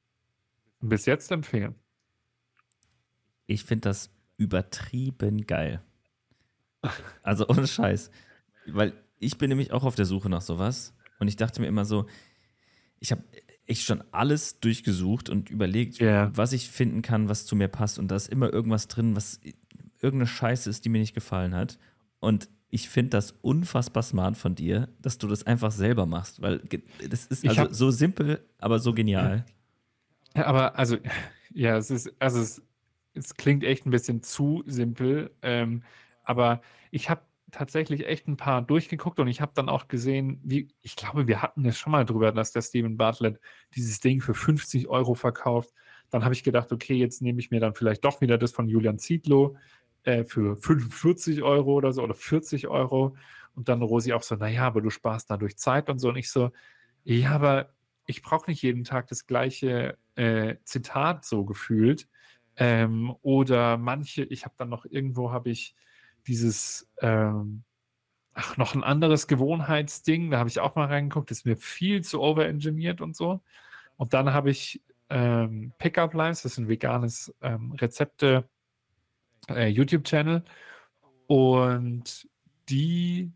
bis jetzt empfehlen. Ich finde das übertrieben geil. Also ohne Scheiß. Weil ich bin nämlich auch auf der Suche nach sowas und ich dachte mir immer so, ich habe echt schon alles durchgesucht und überlegt, Ja. was ich finden kann, was zu mir passt und da ist immer irgendwas drin, was irgendeine Scheiße ist, die mir nicht gefallen hat und ich finde das unfassbar smart von dir, dass du das einfach selber machst, weil das ist also so simpel, aber so genial. Ja, aber also, ja, es ist, also es, es klingt echt ein bisschen zu simpel, ähm, aber ich habe tatsächlich echt ein paar durchgeguckt und ich habe dann auch gesehen, wie, ich glaube, wir hatten es schon mal drüber, dass der Steven Bartlett dieses Ding für 50 Euro verkauft. Dann habe ich gedacht, okay, jetzt nehme ich mir dann vielleicht doch wieder das von Julian Zietlow äh, für 45 Euro oder so oder 40 Euro. Und dann Rosi auch so, naja, aber du sparst dadurch Zeit und so. Und ich so, ja, aber ich brauche nicht jeden Tag das gleiche äh, Zitat so gefühlt. Ähm, oder manche, ich habe dann noch irgendwo, habe ich dieses, ähm, ach, noch ein anderes Gewohnheitsding, da habe ich auch mal reingeguckt, das ist mir viel zu overengineert und so. Und dann habe ich ähm, Pickup Lines, das ist ein veganes ähm, Rezepte äh, YouTube-Channel. Und die,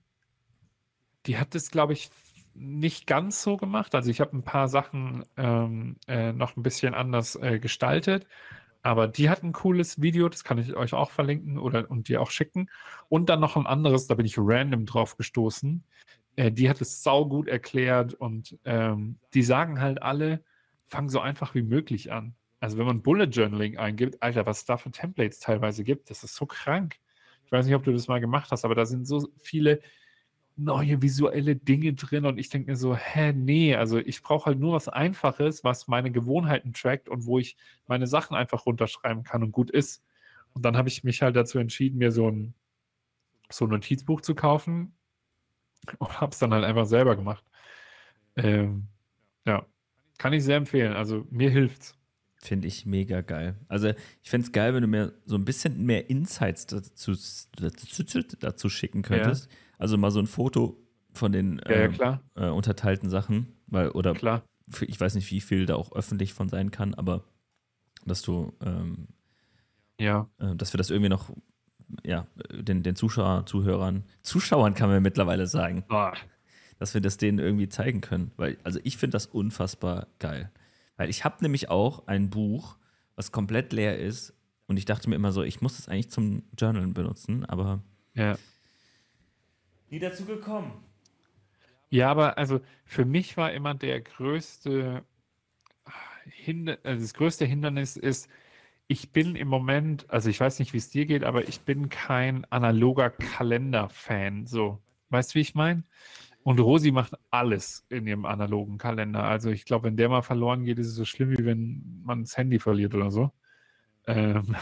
die hat es, glaube ich, nicht ganz so gemacht. Also ich habe ein paar Sachen ähm, äh, noch ein bisschen anders äh, gestaltet. Aber die hat ein cooles Video, das kann ich euch auch verlinken oder und dir auch schicken. Und dann noch ein anderes, da bin ich random drauf gestoßen. Äh, die hat es saugut erklärt und ähm, die sagen halt alle, fang so einfach wie möglich an. Also wenn man Bullet Journaling eingibt, Alter, was es da für Templates teilweise gibt, das ist so krank. Ich weiß nicht, ob du das mal gemacht hast, aber da sind so viele neue visuelle Dinge drin und ich denke mir so, hä, nee, also ich brauche halt nur was Einfaches, was meine Gewohnheiten trackt und wo ich meine Sachen einfach runterschreiben kann und gut ist. Und dann habe ich mich halt dazu entschieden, mir so ein, so ein Notizbuch zu kaufen und habe es dann halt einfach selber gemacht. Ähm, ja, kann ich sehr empfehlen. Also mir hilft's. Finde ich mega geil. Also ich fände es geil, wenn du mir so ein bisschen mehr Insights dazu, dazu, dazu schicken könntest. Ja. Also mal so ein Foto von den ja, ja, äh, äh, unterteilten Sachen, weil, oder klar. Ich weiß nicht, wie viel da auch öffentlich von sein kann, aber dass du ähm, ja. Äh, dass wir das irgendwie noch ja, den, den Zuschauer, Zuhörern, Zuschauern kann man mittlerweile sagen, oh. dass wir das denen irgendwie zeigen können. Weil, also ich finde das unfassbar geil. Weil ich habe nämlich auch ein Buch, was komplett leer ist. Und ich dachte mir immer so, ich muss das eigentlich zum Journalen benutzen, aber ja. Nie dazu gekommen. Ja, aber also für mich war immer der größte Hinder also das größte Hindernis ist, ich bin im Moment, also ich weiß nicht, wie es dir geht, aber ich bin kein analoger Kalender-Fan. So, weißt du, wie ich meine? Und Rosi macht alles in ihrem analogen Kalender. Also ich glaube, wenn der mal verloren geht, ist es so schlimm, wie wenn man das Handy verliert oder so. Ähm,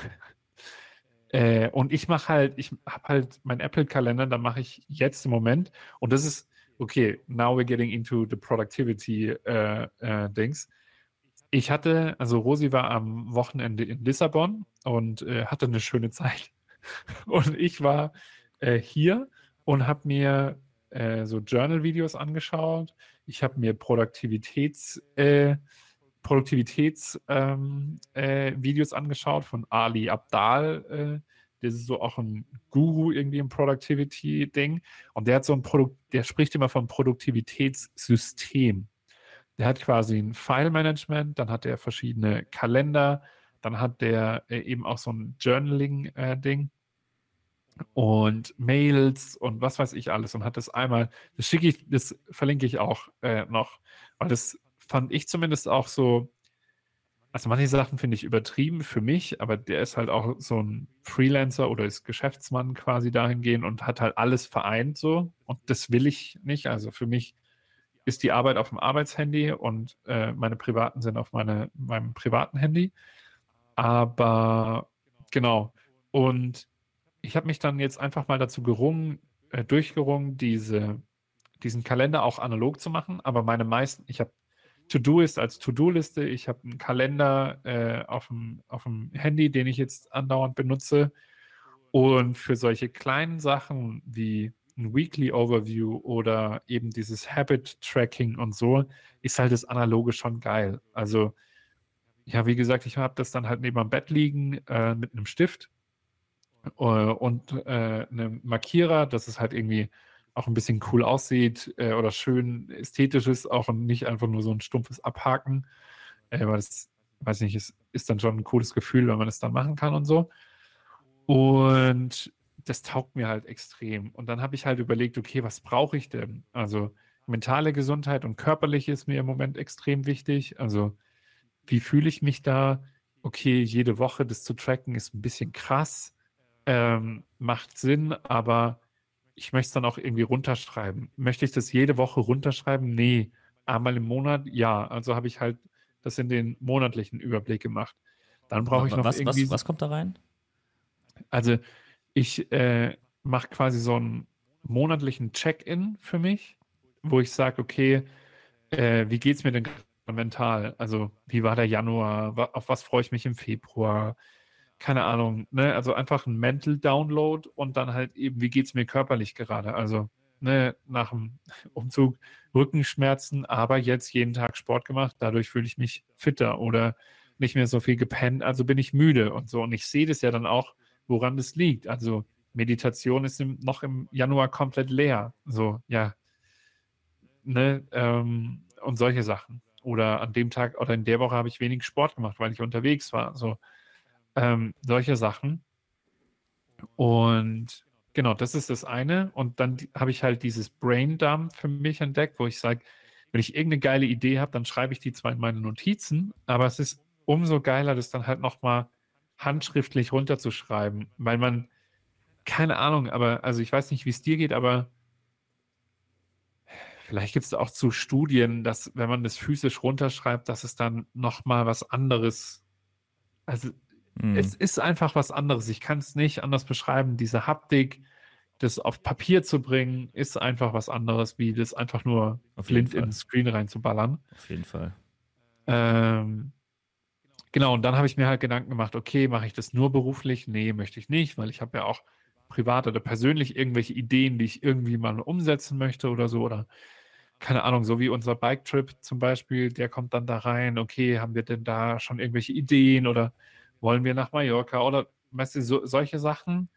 äh, und ich mache halt, ich habe halt meinen Apple-Kalender, da mache ich jetzt im Moment. Und das ist, okay, now we're getting into the productivity äh, äh. Ich hatte, also Rosi war am Wochenende in Lissabon und äh, hatte eine schöne Zeit. Und ich war hier und habe mir so Journal-Videos angeschaut. Ich habe mir Produktivitäts, äh, Produktivitäts ähm, äh, angeschaut von Ali Abdal. Äh, das ist so auch ein Guru irgendwie im Productivity-Ding. Und der hat so ein Produkt, der spricht immer vom Produktivitätssystem. Der hat quasi ein File-Management, dann hat er verschiedene Kalender, dann hat der äh, eben auch so ein Journaling-Ding. Äh, und Mails und was weiß ich alles und hat das einmal, das schicke ich, das verlinke ich auch äh, noch, weil das fand ich zumindest auch so, also manche Sachen finde ich übertrieben für mich, aber der ist halt auch so ein Freelancer oder ist Geschäftsmann quasi dahingehend und hat halt alles vereint so. Und das will ich nicht, also für mich ist die Arbeit auf dem Arbeitshandy und äh, meine privaten sind auf meine, meinem privaten Handy, aber genau. Und ich habe mich dann jetzt einfach mal dazu gerungen, äh, durchgerungen, diese, diesen Kalender auch analog zu machen. Aber meine meisten, ich habe To-Do-Ist als To-Do-Liste, ich habe einen Kalender äh, auf, dem, auf dem Handy, den ich jetzt andauernd benutze. Und für solche kleinen Sachen wie ein Weekly Overview oder eben dieses Habit Tracking und so, ist halt das Analoge schon geil. Also, ja, wie gesagt, ich habe das dann halt neben dem Bett liegen äh, mit einem Stift äh, und äh, einen Markierer, dass es halt irgendwie auch ein bisschen cool aussieht äh, oder schön ästhetisch ist, auch und nicht einfach nur so ein stumpfes Abhaken. Äh, weil das, weiß nicht, es ist dann schon ein cooles Gefühl, wenn man es dann machen kann und so. Und das taugt mir halt extrem. Und dann habe ich halt überlegt, okay, was brauche ich denn? Also mentale Gesundheit und körperliche ist mir im Moment extrem wichtig. Also wie fühle ich mich da? Okay, jede Woche das zu tracken ist ein bisschen krass ähm, macht Sinn, aber ich möchte es dann auch irgendwie runterschreiben. Möchte ich das jede Woche runterschreiben? Nee. Einmal im Monat? Ja. Also habe ich halt das in den monatlichen Überblick gemacht. Dann brauche ich noch was, irgendwie. Was, was kommt da rein? Also ich äh, mache quasi so einen monatlichen Check-in für mich, wo ich sage, okay, äh, wie es mir denn mental? Also wie war der Januar? Auf was freue ich mich im Februar? Keine Ahnung, ne, also einfach ein Mental Download und dann halt eben, wie geht's mir körperlich gerade? Also, ne, nach dem Umzug Rückenschmerzen, aber jetzt jeden Tag Sport gemacht, dadurch fühle ich mich fitter oder nicht mehr so viel gepennt, also bin ich müde und so. Und ich sehe das ja dann auch, woran das liegt. Also Meditation ist im, noch im Januar komplett leer. So, ja. Ne, ähm, und solche Sachen. Oder an dem Tag oder in der Woche habe ich wenig Sport gemacht, weil ich unterwegs war. So, ähm, solche Sachen. Und genau, das ist das eine. Und dann habe ich halt dieses Brain für mich entdeckt, wo ich sage, wenn ich irgendeine geile Idee habe, dann schreibe ich die zwar in meine Notizen, aber es ist umso geiler, das dann halt nochmal handschriftlich runterzuschreiben, weil man, keine Ahnung, aber, also ich weiß nicht, wie es dir geht, aber vielleicht gibt es auch zu Studien, dass wenn man das physisch runterschreibt, dass es dann nochmal was anderes, also mhm. es ist einfach was anderes. Ich kann es nicht anders beschreiben. Diese Haptik, das auf Papier zu bringen, ist einfach was anderes, wie das einfach nur blind in den Screen reinzuballern. Auf jeden Fall. Ähm, genau, und dann habe ich mir halt Gedanken gemacht, okay, mache ich das nur beruflich? Nee, möchte ich nicht, weil ich habe ja auch privat oder persönlich irgendwelche Ideen, die ich irgendwie mal umsetzen möchte oder so. Oder keine Ahnung, so wie unser Bike-Trip zum Beispiel, der kommt dann da rein, okay, haben wir denn da schon irgendwelche Ideen oder wollen wir nach Mallorca oder weißt du, so, solche Sachen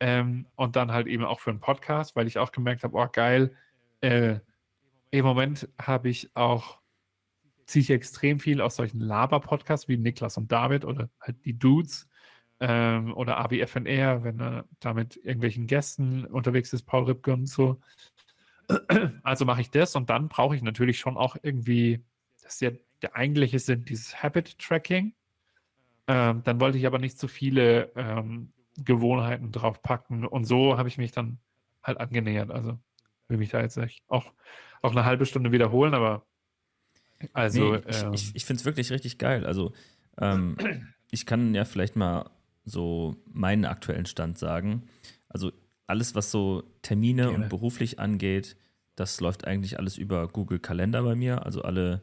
ähm, und dann halt eben auch für einen Podcast, weil ich auch gemerkt habe, oh geil, äh, im Moment habe ich auch, ziehe ich extrem viel aus solchen Laber-Podcasts wie Niklas und David oder halt die Dudes ähm, oder ABFNR, wenn er da mit irgendwelchen Gästen unterwegs ist, Paul Ripke und so. Also mache ich das und dann brauche ich natürlich schon auch irgendwie, das ist ja der eigentliche Sinn, dieses Habit-Tracking. Ähm, dann wollte ich aber nicht zu viele ähm, Gewohnheiten draufpacken. Und so habe ich mich dann halt angenähert. Also will mich da jetzt auch, auch eine halbe Stunde wiederholen, aber also. Nee, ich, ähm, ich, ich finde es wirklich richtig geil. Also ähm, ich kann ja vielleicht mal so meinen aktuellen Stand sagen. Also alles, was so Termine Gerne. und beruflich angeht, das läuft eigentlich alles über Google Kalender bei mir. Also alle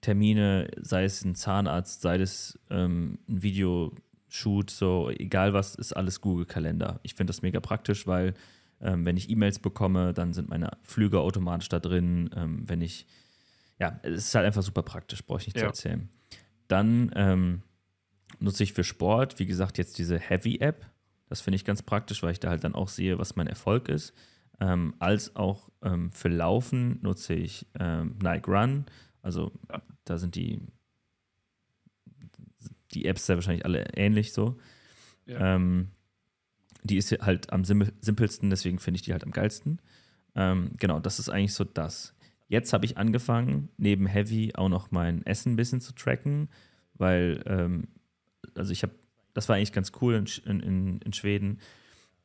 Termine, sei es ein Zahnarzt, sei es ähm, ein Video, Shoot, so egal was, ist alles Google Kalender. Ich finde das mega praktisch, weil ähm, wenn ich E-Mails bekomme, dann sind meine Flüge automatisch da drin. Ähm, wenn ich, ja, es ist halt einfach super praktisch, brauche ich nicht ja. zu erzählen. Dann ähm, nutze ich für Sport, wie gesagt, jetzt diese Heavy-App. Das finde ich ganz praktisch, weil ich da halt dann auch sehe, was mein Erfolg ist. Ähm, als auch ähm, für Laufen nutze ich Nike Run. Also da sind die die Apps sind wahrscheinlich alle ähnlich so. Ja. Ähm, die ist halt am simpelsten, deswegen finde ich die halt am geilsten. Ähm, genau, das ist eigentlich so das. Jetzt habe ich angefangen, neben Heavy auch noch mein Essen ein bisschen zu tracken, weil, ähm, also ich habe, das war eigentlich ganz cool in, in, in Schweden.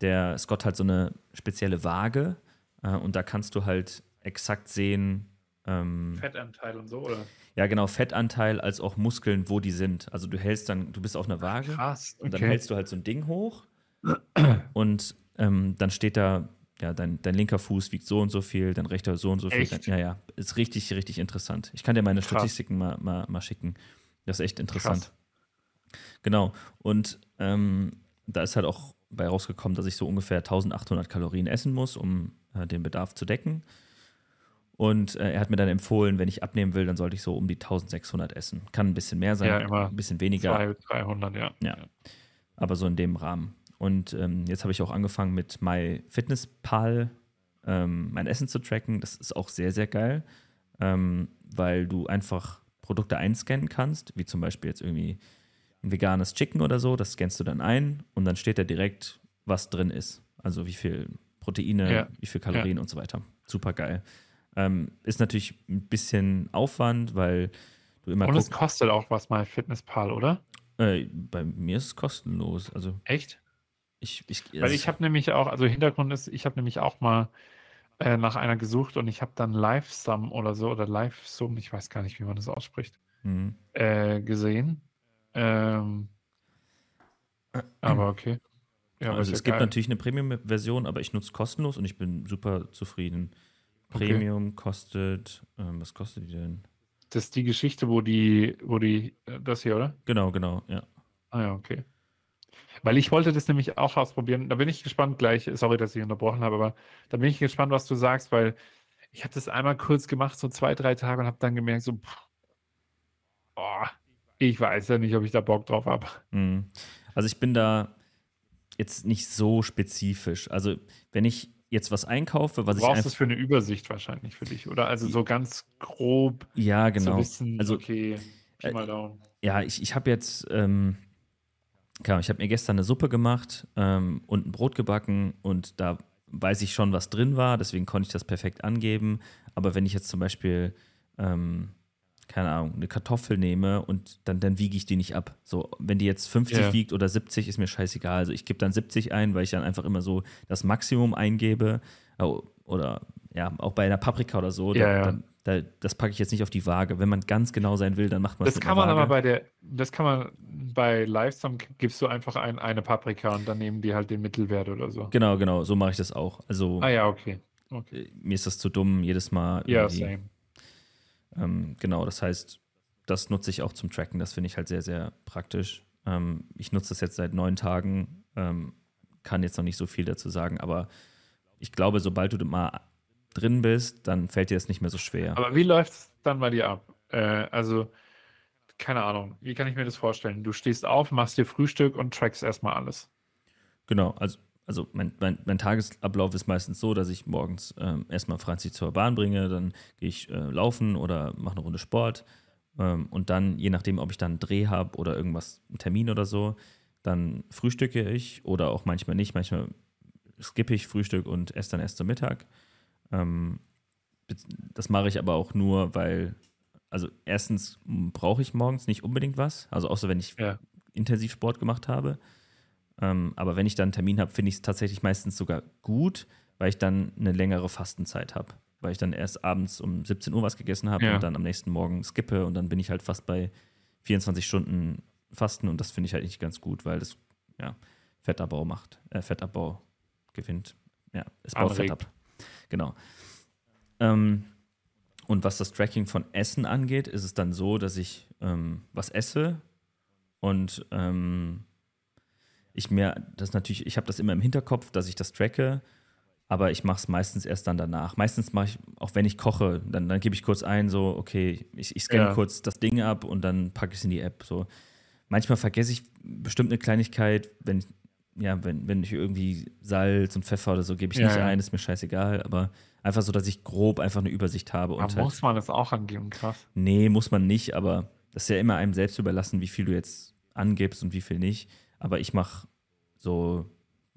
Der Scott hat so eine spezielle Waage äh, und da kannst du halt exakt sehen, ähm, Fettanteil und so, oder? Ja, genau, Fettanteil als auch Muskeln, wo die sind. Also du hältst dann, du bist auf einer Waage Krass, okay. und dann hältst du halt so ein Ding hoch und ähm, dann steht da, ja, dein, dein linker Fuß wiegt so und so viel, dein rechter so und so viel. Dann, ja, ja, ist richtig, richtig interessant. Ich kann dir meine Krass. Statistiken mal, mal, mal schicken. Das ist echt interessant. Krass. Genau. Und ähm, da ist halt auch bei rausgekommen, dass ich so ungefähr 1800 Kalorien essen muss, um äh, den Bedarf zu decken. Und äh, er hat mir dann empfohlen, wenn ich abnehmen will, dann sollte ich so um die 1600 essen. Kann ein bisschen mehr sein, ja, immer ein bisschen weniger. 200, 300, ja. ja. Aber so in dem Rahmen. Und ähm, jetzt habe ich auch angefangen mit MyFitnessPal ähm, mein Essen zu tracken. Das ist auch sehr, sehr geil, ähm, weil du einfach Produkte einscannen kannst, wie zum Beispiel jetzt irgendwie ein veganes Chicken oder so. Das scannst du dann ein und dann steht da direkt, was drin ist. Also wie viel Proteine, ja. wie viel Kalorien ja. und so weiter. Super geil. Ähm, ist natürlich ein bisschen Aufwand, weil du immer. Und es kostet auch was mal Fitnesspal, oder? Äh, bei mir ist es kostenlos. Also Echt? Ich, ich, weil ich habe nämlich auch, also Hintergrund ist, ich habe nämlich auch mal äh, nach einer gesucht und ich habe dann LiveSum oder so oder LiveSum, ich weiß gar nicht, wie man das ausspricht, mhm. äh, gesehen. Ähm, aber okay. Ja, also es gibt natürlich eine Premium-Version, aber ich nutze kostenlos und ich bin super zufrieden. Premium okay. kostet, ähm, was kostet die denn? Das ist die Geschichte, wo die, wo die, äh, das hier, oder? Genau, genau, ja. Ah ja, okay. Weil ich wollte das nämlich auch ausprobieren. Da bin ich gespannt gleich. Sorry, dass ich unterbrochen habe, aber da bin ich gespannt, was du sagst, weil ich habe das einmal kurz gemacht, so zwei, drei Tage und habe dann gemerkt, so, pff, oh, ich weiß ja nicht, ob ich da Bock drauf habe. Mhm. Also ich bin da, jetzt nicht so spezifisch. Also, wenn ich jetzt was einkaufe, was du ich brauchst einfach. es für eine Übersicht wahrscheinlich für dich, oder? Also so ganz grob Ja, genau. zu wissen, also, okay, Pi äh, mal Daumen. ja, ich, ich habe jetzt, ähm, klar, ich habe mir gestern eine Suppe gemacht ähm, und ein Brot gebacken und da weiß ich schon, was drin war, deswegen konnte ich das perfekt angeben. Aber wenn ich jetzt zum Beispiel, ähm, keine Ahnung, eine Kartoffel nehme und dann, dann wiege ich die nicht ab. So, wenn die jetzt 50 Ja. wiegt oder 70, ist mir scheißegal. Also ich gebe dann 70 ein, weil ich dann einfach immer so das Maximum eingebe. Oder ja, auch bei einer Paprika oder so. Ja, da, ja. Da, da, das packe ich jetzt nicht auf die Waage. Wenn man ganz genau sein will, dann macht man Das mit kann man aber bei der, das kann man bei Livesum gibst du einfach ein, eine Paprika und dann nehmen die halt den Mittelwert oder so. Genau, genau, so mache ich das auch. Also Ah ja, okay. okay. äh, mir ist das zu dumm, jedes Mal. Ja, same. Ähm, genau, das heißt, das nutze ich auch zum Tracken. Das finde ich halt sehr, sehr praktisch. Ähm, ich nutze das jetzt seit neun Tagen, ähm, kann jetzt noch nicht so viel dazu sagen, aber ich glaube, sobald du mal drin bist, dann fällt dir das nicht mehr so schwer. Aber wie läuft es dann bei dir ab? Äh, also, keine Ahnung, wie kann ich mir das vorstellen? Du stehst auf, machst dir Frühstück und trackst erstmal alles. Genau, also, also mein, mein, mein Tagesablauf ist meistens so, dass ich morgens ähm, erstmal Franzi zur Bahn bringe, dann gehe ich äh, laufen oder mache eine Runde Sport ähm, und dann, je nachdem, ob ich dann einen Dreh habe oder irgendwas, einen Termin oder so, dann frühstücke ich oder auch manchmal nicht. Manchmal skippe ich Frühstück und esse dann erst zum Mittag. Ähm, das mache ich aber auch nur, weil, also erstens brauche ich morgens nicht unbedingt was, also außer wenn ich Ja. intensiv Sport gemacht habe. Ähm, aber wenn ich dann einen Termin habe, finde ich es tatsächlich meistens sogar gut, weil ich dann eine längere Fastenzeit habe. Weil ich dann erst abends um 17 Uhr was gegessen habe Ja. und dann am nächsten Morgen skippe und dann bin ich halt fast bei 24 Stunden Fasten und das finde ich halt nicht ganz gut, weil das ja, Fettabbau macht, äh, Fettabbau gewinnt. Ja, es baut Fett ab. Genau. Ähm, und was das Tracking von Essen angeht, ist es dann so, dass ich ähm, was esse und ähm, ich mir das natürlich, ich habe das immer im Hinterkopf, dass ich das tracke, aber ich mache es meistens erst dann danach. Meistens mache ich, auch wenn ich koche, dann, dann gebe ich kurz ein, so, okay, ich, ich scanne Ja. kurz das Ding ab und dann packe ich es in die App. So. Manchmal vergesse ich bestimmt eine Kleinigkeit, wenn, ja, wenn, wenn ich irgendwie Salz und Pfeffer oder so gebe ich Ja, nicht ja. ein, ist mir scheißegal, aber einfach so, dass ich grob einfach eine Übersicht habe. Und Aber halt, muss man das auch angeben, krass. Nee, muss man nicht, aber das ist ja immer einem selbst überlassen, wie viel du jetzt angibst und wie viel nicht. Aber ich mache so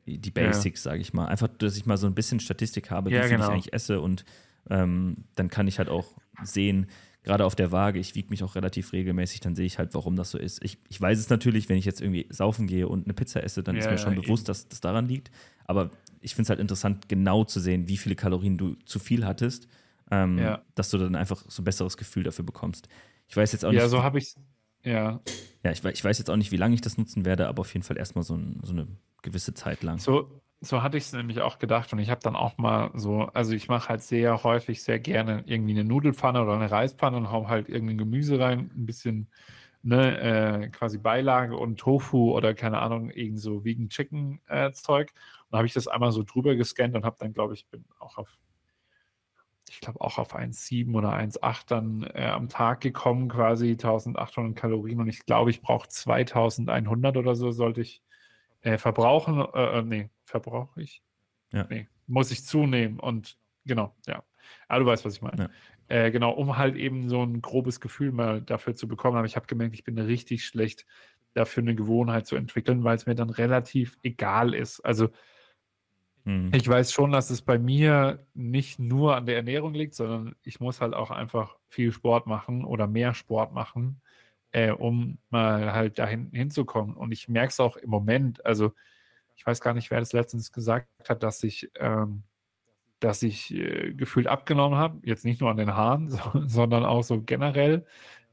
die Basics, sage ich mal. Einfach, dass ich mal so ein bisschen Statistik habe, Ja, wie viel genau. ich eigentlich esse und ähm, dann kann ich halt auch sehen, gerade auf der Waage, ich wiege mich auch relativ regelmäßig, dann sehe ich halt, warum das so ist. Ich, ich weiß es natürlich, wenn ich jetzt irgendwie saufen gehe und eine Pizza esse, dann ist Ja, mir schon ja, bewusst, dass das daran liegt. Aber ich finde es halt interessant, genau zu sehen, wie viele Kalorien du zu viel hattest, ähm, Ja. dass du dann einfach so ein besseres Gefühl dafür bekommst. Ich weiß jetzt auch nicht, Ja, so habe ich ja, ja, ich, ich weiß jetzt auch nicht, wie lange ich das nutzen werde, aber auf jeden Fall erstmal so, ein, so eine gewisse Zeit lang. so, so hatte ich es nämlich auch gedacht und ich habe dann auch mal so, also ich mache halt sehr häufig, sehr gerne irgendwie eine Nudelpfanne oder eine Reispfanne und hau halt irgendein Gemüse rein, ein bisschen, ne, äh, quasi Beilage und Tofu oder keine Ahnung, irgend so Vegan Chicken äh, Zeug. Und da habe ich das einmal so drüber gescannt und habe dann, glaube ich, bin auch auf, ich glaube auch auf 1,7 oder 1,8 dann äh, am Tag gekommen, quasi 1800 Kalorien und ich glaube, ich brauche 2100 oder so, sollte ich äh, verbrauchen, äh, äh, nee, verbrauche ich? Ja. Nee, muss ich zunehmen und genau, ja. Aber du weißt, was ich meine. Ja. Äh, genau, um halt eben so ein grobes Gefühl mal dafür zu bekommen. Aber ich habe gemerkt, ich bin richtig schlecht dafür eine Gewohnheit zu entwickeln, weil es mir dann relativ egal ist. Also Hm. ich weiß schon, dass es bei mir nicht nur an der Ernährung liegt, sondern ich muss halt auch einfach viel Sport machen oder mehr Sport machen, äh, um mal halt dahin hinzukommen. Und ich merke es auch im Moment, also ich weiß gar nicht, wer das letztens gesagt hat, dass ich, ähm, dass ich äh, gefühlt abgenommen habe, jetzt nicht nur an den Haaren, so, sondern auch so generell.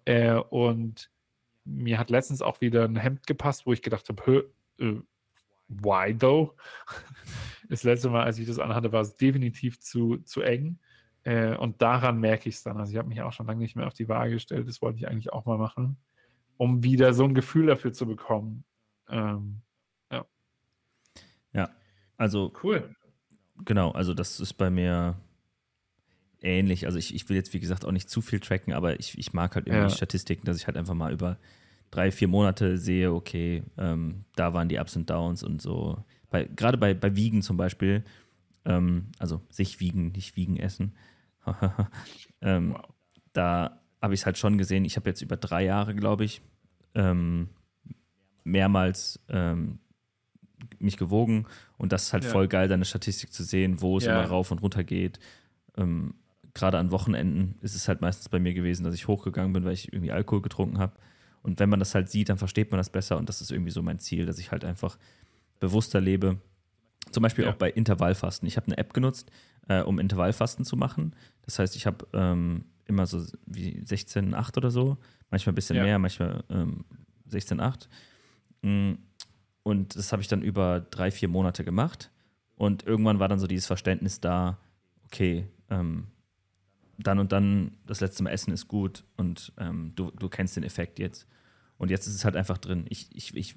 Äh, und mir hat letztens auch wieder ein Hemd gepasst, wo ich gedacht habe, äh, why though? Das letzte Mal, als ich das anhatte, war es definitiv zu, zu eng. Äh, und daran merke ich es dann. Also ich habe mich auch schon lange nicht mehr auf die Waage gestellt. Das wollte ich eigentlich auch mal machen, um wieder so ein Gefühl dafür zu bekommen. Ähm, Ja, also cool. genau, also das ist bei mir ähnlich. Also ich, ich will jetzt, wie gesagt, auch nicht zu viel tracken, aber ich, ich mag halt immer Ja. die Statistiken, dass ich halt einfach mal über drei, vier Monate sehe, okay, ähm, da waren die Ups und Downs und so. Bei, gerade bei, bei Wiegen zum Beispiel, ähm, also sich wiegen, nicht wiegen essen. ähm, wow. Da habe ich es halt schon gesehen. Ich habe jetzt über drei Jahre, glaube ich, ähm, mehrmals ähm, mich gewogen und das ist halt ja. voll geil, deine Statistik zu sehen, wo es ja. immer rauf und runter geht. Ähm, Gerade an Wochenenden ist es halt meistens bei mir gewesen, dass ich hochgegangen bin, weil ich irgendwie Alkohol getrunken habe. Und wenn man das halt sieht, dann versteht man das besser und das ist irgendwie so mein Ziel, dass ich halt einfach bewusster lebe. Zum Beispiel ja. auch bei Intervallfasten. Ich habe eine App genutzt, äh, um Intervallfasten zu machen. Das heißt, ich habe ähm, immer so wie 16,8 oder so, manchmal ein bisschen ja. mehr, manchmal ähm, 16,8. Mm, und das habe ich dann über drei, vier Monate gemacht. Und irgendwann war dann so dieses Verständnis da, okay, ähm, dann und dann das letzte Mal essen ist gut und ähm, du, du kennst den Effekt jetzt. Und jetzt ist es halt einfach drin. Ich, ich, ich,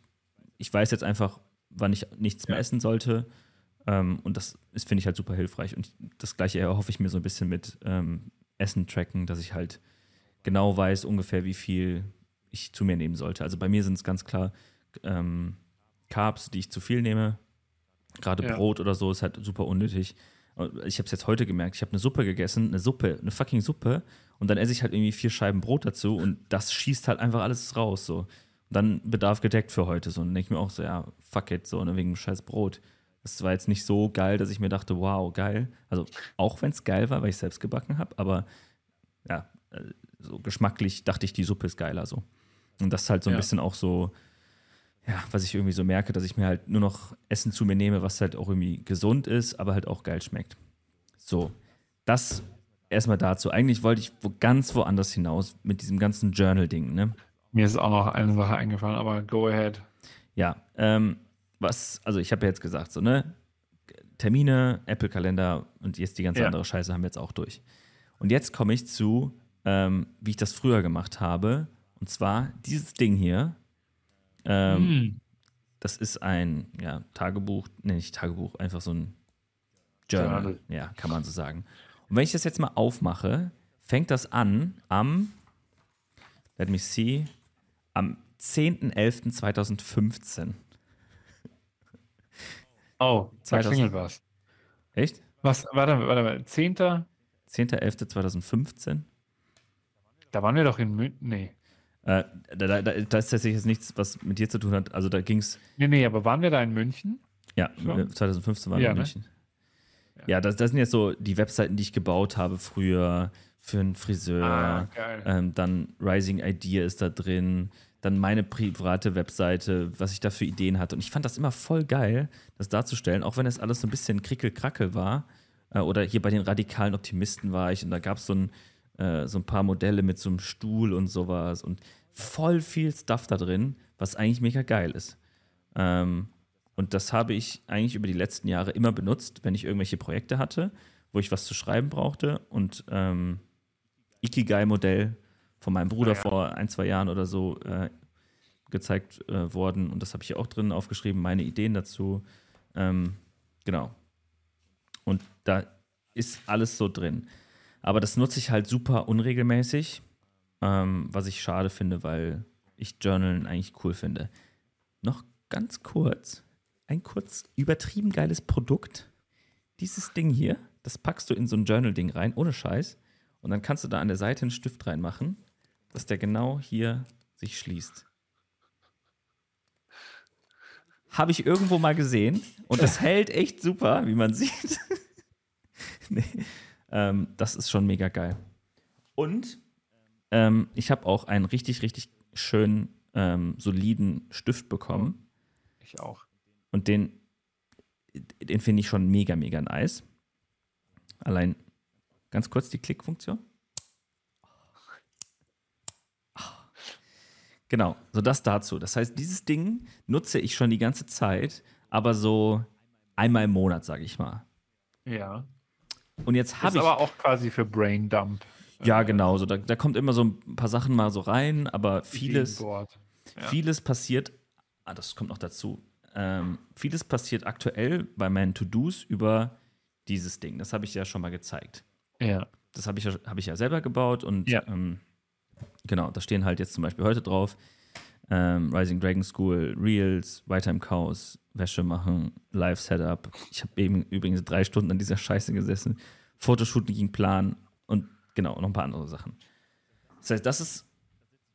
ich weiß jetzt einfach, wann ich nichts ja. mehr essen sollte. Ähm, und das finde ich halt super hilfreich. Und das gleiche erhoffe ich mir so ein bisschen mit ähm, Essen tracken, dass ich halt genau weiß ungefähr, wie viel ich zu mir nehmen sollte. Also bei mir sind es ganz klar ähm, Carbs, die ich zu viel nehme. Gerade ja. Brot oder so ist halt super unnötig. Ich habe es jetzt heute gemerkt. Ich habe eine Suppe gegessen, eine Suppe, eine fucking Suppe. Und dann esse ich halt irgendwie vier Scheiben Brot dazu und das schießt halt einfach alles raus. So. Dann Bedarf gedeckt für heute. So. Und dann denke ich mir auch so, ja, fuck it, so, ne, wegen scheiß Brot. Das war jetzt nicht so geil, dass ich mir dachte, wow, geil. Also auch wenn es geil war, weil ich selbst gebacken habe, aber ja, äh, so geschmacklich dachte ich, die Suppe ist geiler so. Und das ist halt so ein ja. bisschen auch so, ja, was ich irgendwie so merke, dass ich mir halt nur noch Essen zu mir nehme, was halt auch irgendwie gesund ist, aber halt auch geil schmeckt. So, das erstmal dazu. Eigentlich wollte ich wo ganz woanders hinaus mit diesem ganzen Journal-Ding, ne? Mir ist auch noch eine Sache eingefallen, aber go ahead. Ja, ähm, was, also ich habe ja jetzt gesagt, so, ne? Termine, Apple-Kalender und jetzt die ganze ja. andere Scheiße haben wir jetzt auch durch. Und jetzt komme ich zu, ähm, wie ich das früher gemacht habe. Und zwar dieses Ding hier. Ähm, hm. Das ist ein ja, Tagebuch, nee, nicht Tagebuch, einfach so ein Journal. Journal. Ja, kann man so sagen. Und wenn ich das jetzt mal aufmache, fängt das an am, let me see, am 10.11.2015. Oh, da klingelt was. Echt? Was, warte, warte, warte, 10. 10.11.2015. Da waren wir doch in München. Nee. Äh, da, da, da, ist tatsächlich jetzt nichts, was mit dir zu tun hat. Also da ging es. Nee, nee, aber waren wir da in München? Ja, Schon? 2015 waren wir in ne? München. Ne? Ja, das, das, sind jetzt so die Webseiten, die ich gebaut habe früher für einen Friseur. Ah, ähm, dann Rising Idea ist da drin dann meine private Webseite, was ich da für Ideen hatte. Und ich fand das immer voll geil, das darzustellen, auch wenn es alles so ein bisschen krickel-krackel war. Äh, oder hier bei den radikalen Optimisten war ich und da gab es so ein, äh, so ein paar Modelle mit so einem Stuhl und sowas und voll viel Stuff da drin, was eigentlich mega geil ist. Ähm, und das habe ich eigentlich über die letzten Jahre immer benutzt, wenn ich irgendwelche Projekte hatte, wo ich was zu schreiben brauchte. Und ähm, Ikigai-Modell von meinem Bruder ja. vor ein, zwei Jahren oder so äh, gezeigt äh, worden. Und das habe ich auch drin aufgeschrieben, meine Ideen dazu. Ähm, genau. Und da ist alles so drin. Aber das nutze ich halt super unregelmäßig, ähm, was ich schade finde, weil ich Journalen eigentlich cool finde. Noch ganz kurz, ein kurz übertrieben geiles Produkt. Dieses Ding hier, das packst du in so ein Journal-Ding rein, ohne Scheiß. Und dann kannst du da an der Seite einen Stift reinmachen dass der genau hier sich schließt. Habe ich irgendwo mal gesehen und das hält echt super, wie man sieht. nee, ähm, das ist schon mega geil. Und ähm, ich habe auch einen richtig, richtig schönen, ähm, soliden Stift bekommen. Ich auch. Und den, den finde ich schon mega, mega nice. Allein ganz kurz die Klickfunktion. Genau, so das dazu. Das heißt, dieses Ding nutze ich schon die ganze Zeit, aber so einmal im Monat, sage ich mal. Ja. Und jetzt habe ich. aber auch quasi für Brain Dump. Ja, genau. So, da, da kommt immer so ein paar Sachen mal so rein, aber vieles, ja. vieles passiert. Ah, das kommt noch dazu. Ähm, vieles passiert aktuell bei meinen To-Dos über dieses Ding. Das habe ich ja schon mal gezeigt. Ja. Das habe ich, ja, hab ich ja selber gebaut und ja. ähm, Genau, da stehen halt jetzt zum Beispiel heute drauf. ähm, Rising Dragon School, Reels, weiter im Chaos, Wäsche machen, Live-Setup. Ich habe eben übrigens drei Stunden an dieser Scheiße gesessen. Fotoshooting ging plan und genau, noch ein paar andere Sachen. Das heißt, das ist,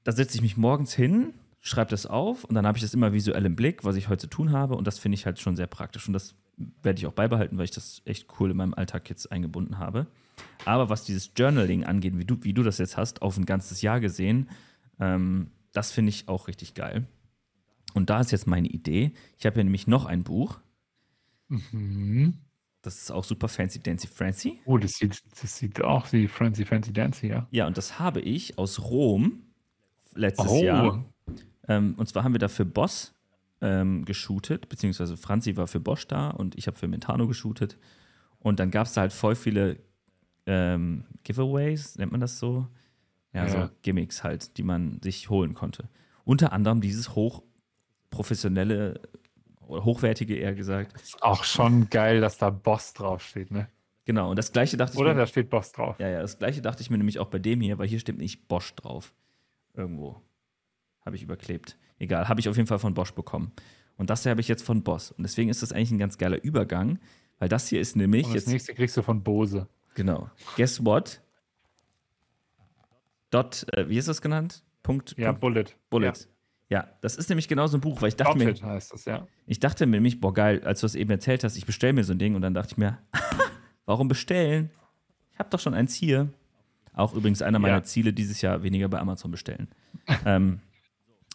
da setze ich mich morgens hin, schreibe das auf und dann habe ich das immer visuell im Blick, was ich heute zu tun habe und das finde ich halt schon sehr praktisch und das werde ich auch beibehalten, weil ich das echt cool in meinem Alltag jetzt eingebunden habe. Aber was dieses Journaling angeht, wie du, wie du das jetzt hast, auf ein ganzes Jahr gesehen, ähm, das finde ich auch richtig geil. Und da ist jetzt meine Idee. Ich habe hier nämlich noch ein Buch. Mhm. Das ist auch super fancy dancy francy. Oh, das sieht, das sieht auch wie Fancy Fancy Dancy, ja. Ja, und das habe ich aus Rom letztes Oh. Jahr. Ähm, und zwar haben wir da für Boss ähm, geshootet, beziehungsweise Franzi war für Bosch da und ich habe für Mentano geshootet. Und dann gab es da halt voll viele ähm, Giveaways, nennt man das so? Ja, Ja. so Gimmicks halt, die man sich holen konnte. Unter anderem dieses hochprofessionelle oder hochwertige eher gesagt. Ist auch schon geil, dass da Boss draufsteht, ne? Genau, und das gleiche dachte ich Oder mir, da steht Boss drauf. Ja, ja, das gleiche dachte ich mir nämlich auch bei dem hier, weil hier steht nicht Bosch drauf. Irgendwo. Habe ich überklebt. Egal, habe ich auf jeden Fall von Bosch bekommen. Und das hier habe ich jetzt von Boss. Und deswegen ist das eigentlich ein ganz geiler Übergang, weil das hier ist nämlich Und das nächste kriegst du von Bose. Genau. Guess what? Dot, äh, wie ist das genannt? Punkt. Ja, Punkt, Bullet. Bullet. Ja. Ja. das ist nämlich genau so ein Buch, weil ich dachte mir, Outfit heißt das, ja. ich dachte mir nämlich, boah, geil, als du es eben erzählt hast, ich bestelle mir so ein Ding und dann dachte ich mir, warum bestellen? Ich habe doch schon eins hier. Auch übrigens einer meiner Ja. Ziele dieses Jahr, weniger bei Amazon bestellen. ähm,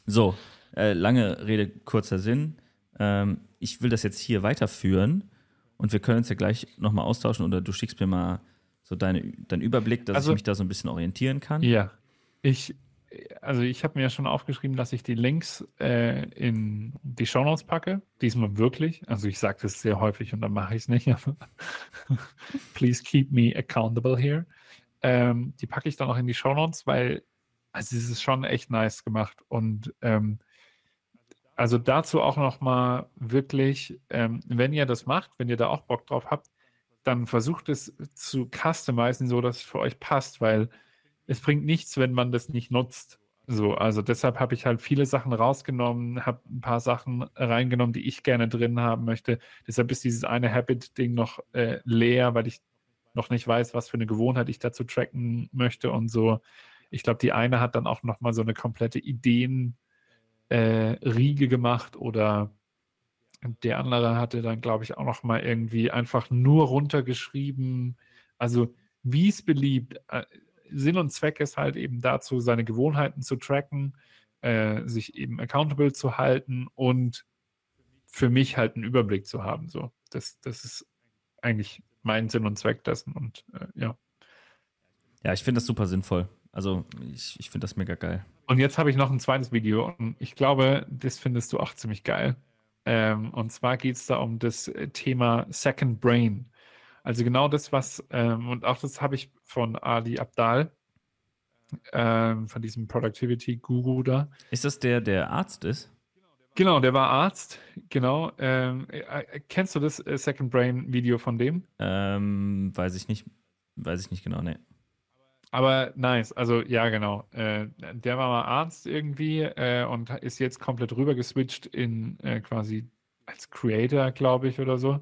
so, äh, lange Rede, kurzer Sinn. Ähm, ich will das jetzt hier weiterführen und wir können uns ja gleich nochmal austauschen oder du schickst mir mal so deine, deinen Überblick, dass Also- ich mich da so ein bisschen orientieren kann. Ja. Ich, also ich habe mir ja schon aufgeschrieben, dass ich die Links äh, in die Shownotes packe. Diesmal wirklich. Also ich sage das sehr häufig und dann mache ich es nicht. Please keep me accountable here. Ähm, die packe ich dann auch in die Shownotes, weil also es ist schon echt nice gemacht. Und ähm, also dazu auch noch mal wirklich, ähm, wenn ihr das macht, wenn ihr da auch Bock drauf habt, dann versucht es zu customizen, so dass es für euch passt, weil es bringt nichts, wenn man das nicht nutzt. So, also deshalb habe ich halt viele Sachen rausgenommen, habe ein paar Sachen reingenommen, die ich gerne drin haben möchte. Deshalb ist dieses eine Habit-Ding noch äh, leer, weil ich noch nicht weiß, was für eine Gewohnheit ich dazu tracken möchte und so. Ich glaube, die eine hat dann auch noch mal so eine komplette Ideen äh, gemacht oder der andere hatte dann, glaube ich, auch noch mal irgendwie einfach nur runtergeschrieben. Also wie es beliebt. Äh, Sinn und Zweck ist halt eben dazu, seine Gewohnheiten zu tracken, äh, sich eben accountable zu halten und für mich halt einen Überblick zu haben. So, das, das ist eigentlich mein Sinn und Zweck dessen. Und äh, ja. Ja, ich finde das super sinnvoll. Also ich, ich finde das mega geil. Und jetzt habe ich noch ein zweites Video und ich glaube, das findest du auch ziemlich geil. Ähm, und zwar geht es da um das äh, Thema Second Brain. Also genau das, was, ähm, und auch das habe ich von Ali Abdal, ähm, von diesem Productivity-Guru da. Ist das der, der Arzt ist? Genau, der war Arzt, genau. Ähm, äh, äh, kennst du das Second Brain-Video von dem? Ähm, weiß ich nicht. Weiß ich nicht genau, ne. Aber nice, also ja, genau. Äh, der war mal Arzt irgendwie äh, und ist jetzt komplett rüber geswitcht in äh, quasi als Creator, glaube ich, oder so.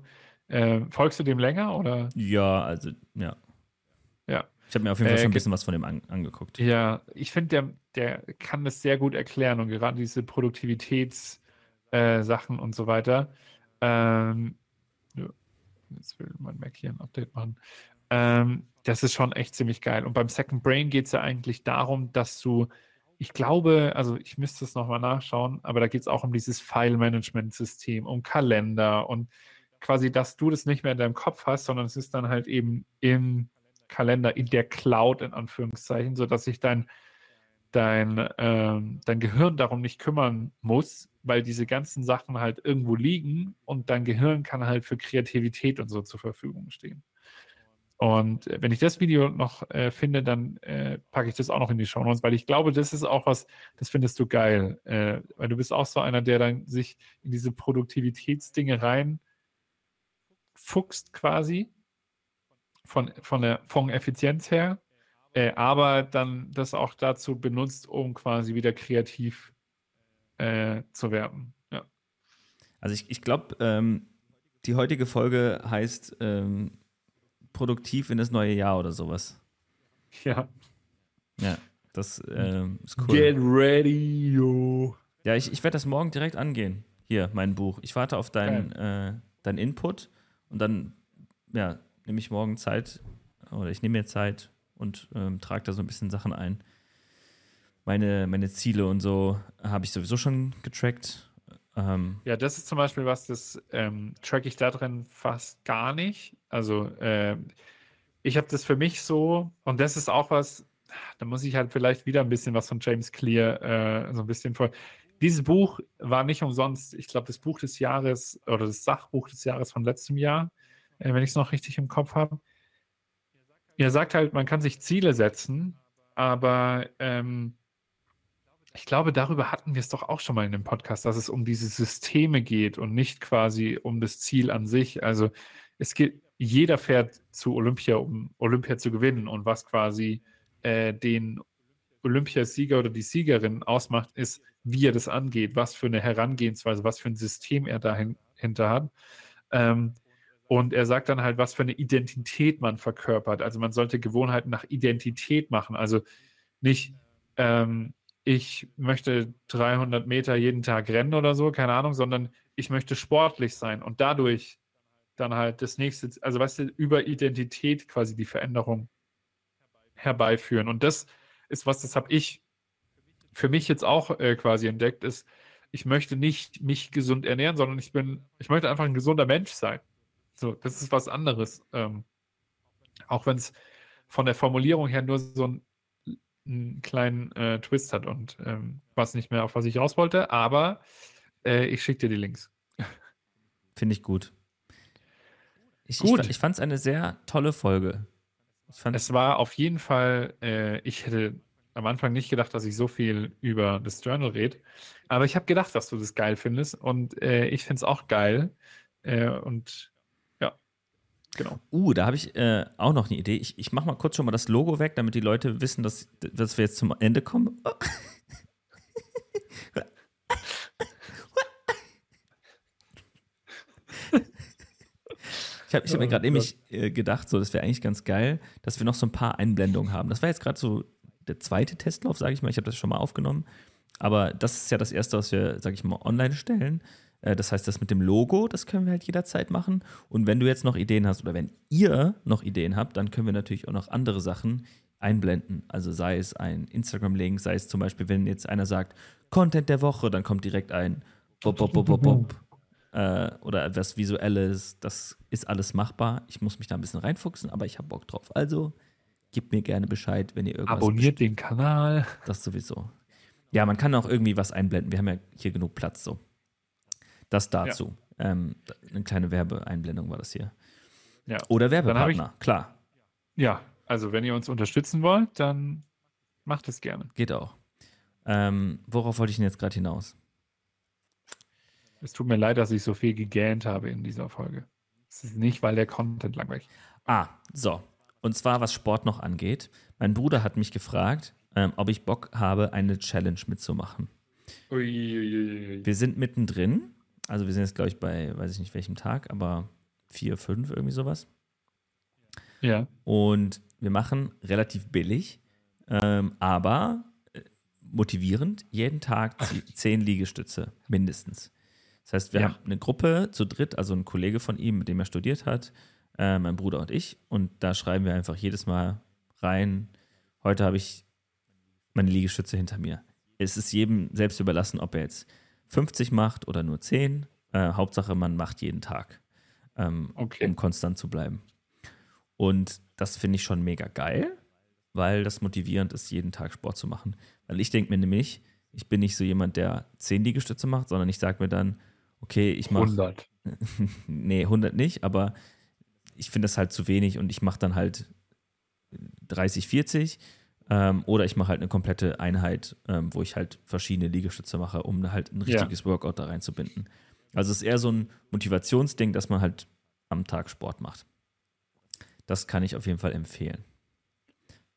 Äh, folgst du dem länger oder? Ja, also, ja. Ja. Ich habe mir auf jeden Fall Äh, schon ein bisschen was von dem an, angeguckt. Ja, ich finde, der, der kann das sehr gut erklären und gerade diese Produktivitätssachen äh, und so weiter. Ähm, jetzt will mein Mac hier ein Update machen. Ähm, das ist schon echt ziemlich geil. Und beim Second Brain geht es ja eigentlich darum, dass du, ich glaube, also ich müsste es nochmal nachschauen, aber da geht es auch um dieses File-Management-System, um Kalender und quasi, dass du das nicht mehr in deinem Kopf hast, sondern es ist dann halt eben im Kalender, in der Cloud in Anführungszeichen, sodass sich dein, dein, ähm, dein Gehirn darum nicht kümmern muss, weil diese ganzen Sachen halt irgendwo liegen und dein Gehirn kann halt für Kreativität und so zur Verfügung stehen. Und äh, wenn ich das Video noch äh, finde, dann äh, packe ich das auch noch in die Show Notes, weil ich glaube, das ist auch was, das findest du geil. Äh, weil du bist auch so einer, der dann sich in diese Produktivitätsdinge rein fuchst quasi von, von der von Effizienz her, äh, aber dann das auch dazu benutzt, um quasi wieder kreativ äh, zu werden. Ja. Also ich, ich glaube, ähm, die heutige Folge heißt ähm, produktiv in das neue Jahr oder sowas. Ja. Ja, das ähm, ist cool. Get ready, yo. Ja, ich, ich werde das morgen direkt angehen. Hier, mein Buch. Ich warte auf deinen äh, dein Input und dann ja, nehme ich morgen Zeit oder ich nehme mir Zeit und ähm, trage da so ein bisschen Sachen ein. Meine, meine Ziele und so habe ich sowieso schon getrackt. Ähm, Ja, das ist zum Beispiel was, das ähm, track ich da drin fast gar nicht. Also ähm, ich habe das für mich so, und das ist auch was, da muss ich halt vielleicht wieder ein bisschen was von James Clear äh, so ein bisschen vor. Dieses Buch war nicht umsonst, ich glaube, das Buch des Jahres oder das Sachbuch des Jahres von letztem Jahr, äh, wenn ich es noch richtig im Kopf habe. Er sagt halt, man kann sich Ziele setzen, aber ähm, ich glaube, darüber hatten wir es doch auch schon mal in dem Podcast, dass es um diese Systeme geht und nicht quasi um das Ziel an sich. Also es geht, jeder fährt zu Olympia, um Olympia zu gewinnen und was quasi äh, den Olympiasieger oder die Siegerin ausmacht, ist, wie er das angeht, was für eine Herangehensweise, was für ein System er dahinter hat. Ähm, und er sagt dann halt, was für eine Identität man verkörpert. Also man sollte Gewohnheiten nach Identität machen. Also nicht, ähm, ich möchte 300 Meter jeden Tag rennen oder so, keine Ahnung, sondern ich möchte sportlich sein und dadurch dann halt das nächste, also weißt du, über Identität quasi die Veränderung herbeiführen. Und das ist was, das habe ich für mich jetzt auch äh, quasi entdeckt, ist, ich möchte nicht mich gesund ernähren, sondern ich bin, ich möchte einfach ein gesunder Mensch sein. So, das ist was anderes. Ähm, auch wenn es von der Formulierung her nur so einen, einen kleinen äh, Twist hat und ähm, was nicht mehr, auf was ich raus wollte, aber äh, ich schicke dir die Links. Finde ich gut. Ich, Gut. ich, ich fand es eine sehr tolle Folge. Es war auf jeden Fall, äh, ich hätte am Anfang nicht gedacht, dass ich so viel über das Journal rede, aber ich habe gedacht, dass du das geil findest und äh, ich finde es auch geil äh, und genau. Uh, da habe ich äh, auch noch eine Idee. Ich, ich mache mal kurz schon mal das Logo weg, damit die Leute wissen, dass, dass wir jetzt zum Ende kommen. Ich habe hab mir Oh gerade nämlich äh, gedacht, so, das wäre eigentlich ganz geil, dass wir noch so ein paar Einblendungen haben. Das war jetzt gerade so der zweite Testlauf, sage ich mal. Ich habe das schon mal aufgenommen. Aber das ist ja das erste, was wir, sage ich mal, online stellen. Äh, Das heißt, das mit dem Logo, das können wir halt jederzeit machen. Und wenn du jetzt noch Ideen hast oder wenn ihr noch Ideen habt, dann können wir natürlich auch noch andere Sachen einblenden. Also sei es ein Instagram-Link, sei es zum Beispiel, wenn jetzt einer sagt, Content der Woche, dann kommt direkt ein Bob, Bob, Bob, Bob, Bob. Äh, oder etwas Visuelles. Das ist alles machbar. Ich muss mich da ein bisschen reinfuchsen, aber ich habe Bock drauf. Also gebt mir gerne Bescheid, wenn ihr irgendwas Abonniert den Kanal. das sowieso. Ja, man kann auch irgendwie was einblenden. Wir haben ja hier genug Platz so. Das dazu. Ähm, eine kleine Werbeeinblendung war das hier. Ja. Oder Werbepartner, klar, ja, also wenn ihr uns unterstützen wollt, dann macht es gerne. geht auch. Ähm, worauf wollte ich denn jetzt gerade hinaus? Es tut mir leid, dass ich so viel gegähnt habe in dieser Folge. Es ist nicht, weil der Content langweilig ist. Ah, so. Und zwar, was Sport noch angeht. Mein Bruder hat mich gefragt, ähm, ob ich Bock habe, eine Challenge mitzumachen. Uiuiui. Wir sind mittendrin. Also wir sind jetzt, glaube ich, bei, weiß ich nicht welchem Tag, aber vier, fünf, irgendwie sowas. Ja. Und wir machen relativ billig, ähm, aber äh, motivierend jeden Tag zehn Liegestütze mindestens. Das heißt, wir Ja. haben eine Gruppe zu dritt, also ein Kollege von ihm, mit dem er studiert hat, äh, mein Bruder und ich. Und da schreiben wir einfach jedes Mal rein, heute habe ich meine Liegestütze hinter mir. Es ist jedem selbst überlassen, ob er jetzt 50 macht oder nur 10. Äh, Hauptsache, man macht jeden Tag, ähm, Okay. um konstant zu bleiben. Und das finde ich schon mega geil, weil das motivierend ist, jeden Tag Sport zu machen. Weil ich denke mir nämlich, ich bin nicht so jemand, der 10 Liegestütze macht, sondern ich sage mir dann, okay, ich mache 100. nee, 100 nicht, aber ich finde das halt zu wenig und ich mache dann halt 30, 40 ähm, oder ich mache halt eine komplette Einheit, ähm, wo ich halt verschiedene Liegestütze mache, um halt ein Ja. richtiges Workout da reinzubinden. Also es ist eher so ein Motivationsding, dass man halt am Tag Sport macht. Das kann ich auf jeden Fall empfehlen.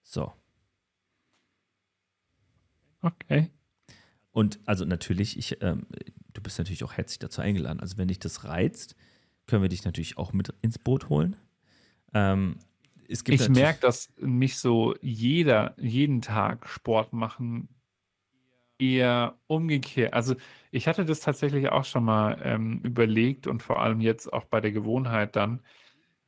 So, Okay. Und also natürlich, ich, ähm, du bist natürlich auch herzlich dazu eingeladen. Also wenn dich das reizt, können wir dich natürlich auch mit ins Boot holen. Ähm, ich merke, dass mich so jeder, jeden Tag Sport machen eher umgekehrt. Also ich hatte das tatsächlich auch schon mal ähm, überlegt und vor allem jetzt auch bei der Gewohnheit dann,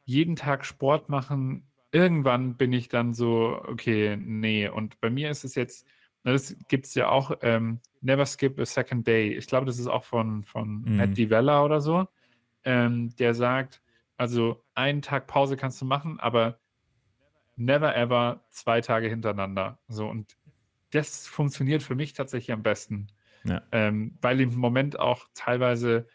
jeden Tag Sport machen. Irgendwann bin ich dann so, okay, nee. Und bei mir ist es jetzt, das gibt es ja auch, ähm, Never Skip a Second Day. Ich glaube, das ist auch von, von mhm. Matt DiVella oder so. Ähm, der sagt, also einen Tag Pause kannst du machen, aber never ever zwei Tage hintereinander. So und das funktioniert für mich tatsächlich am besten. Ja. Ähm, weil im Moment auch teilweise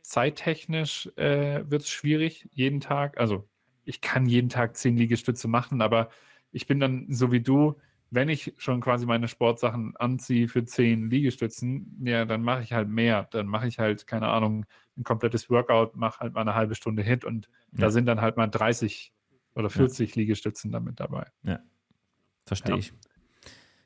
zeittechnisch äh, wird es schwierig, jeden Tag. Also ich kann jeden Tag zehn Liegestütze machen, aber ich bin dann so wie du, wenn ich schon quasi meine Sportsachen anziehe für zehn Liegestützen, ja, dann mache ich halt mehr. Dann mache ich halt, keine Ahnung, ein komplettes Workout, mache halt mal eine halbe Stunde Hit und ja. da sind dann halt mal 30 oder 40 ja. Liegestützen damit dabei. Ja, verstehe ich.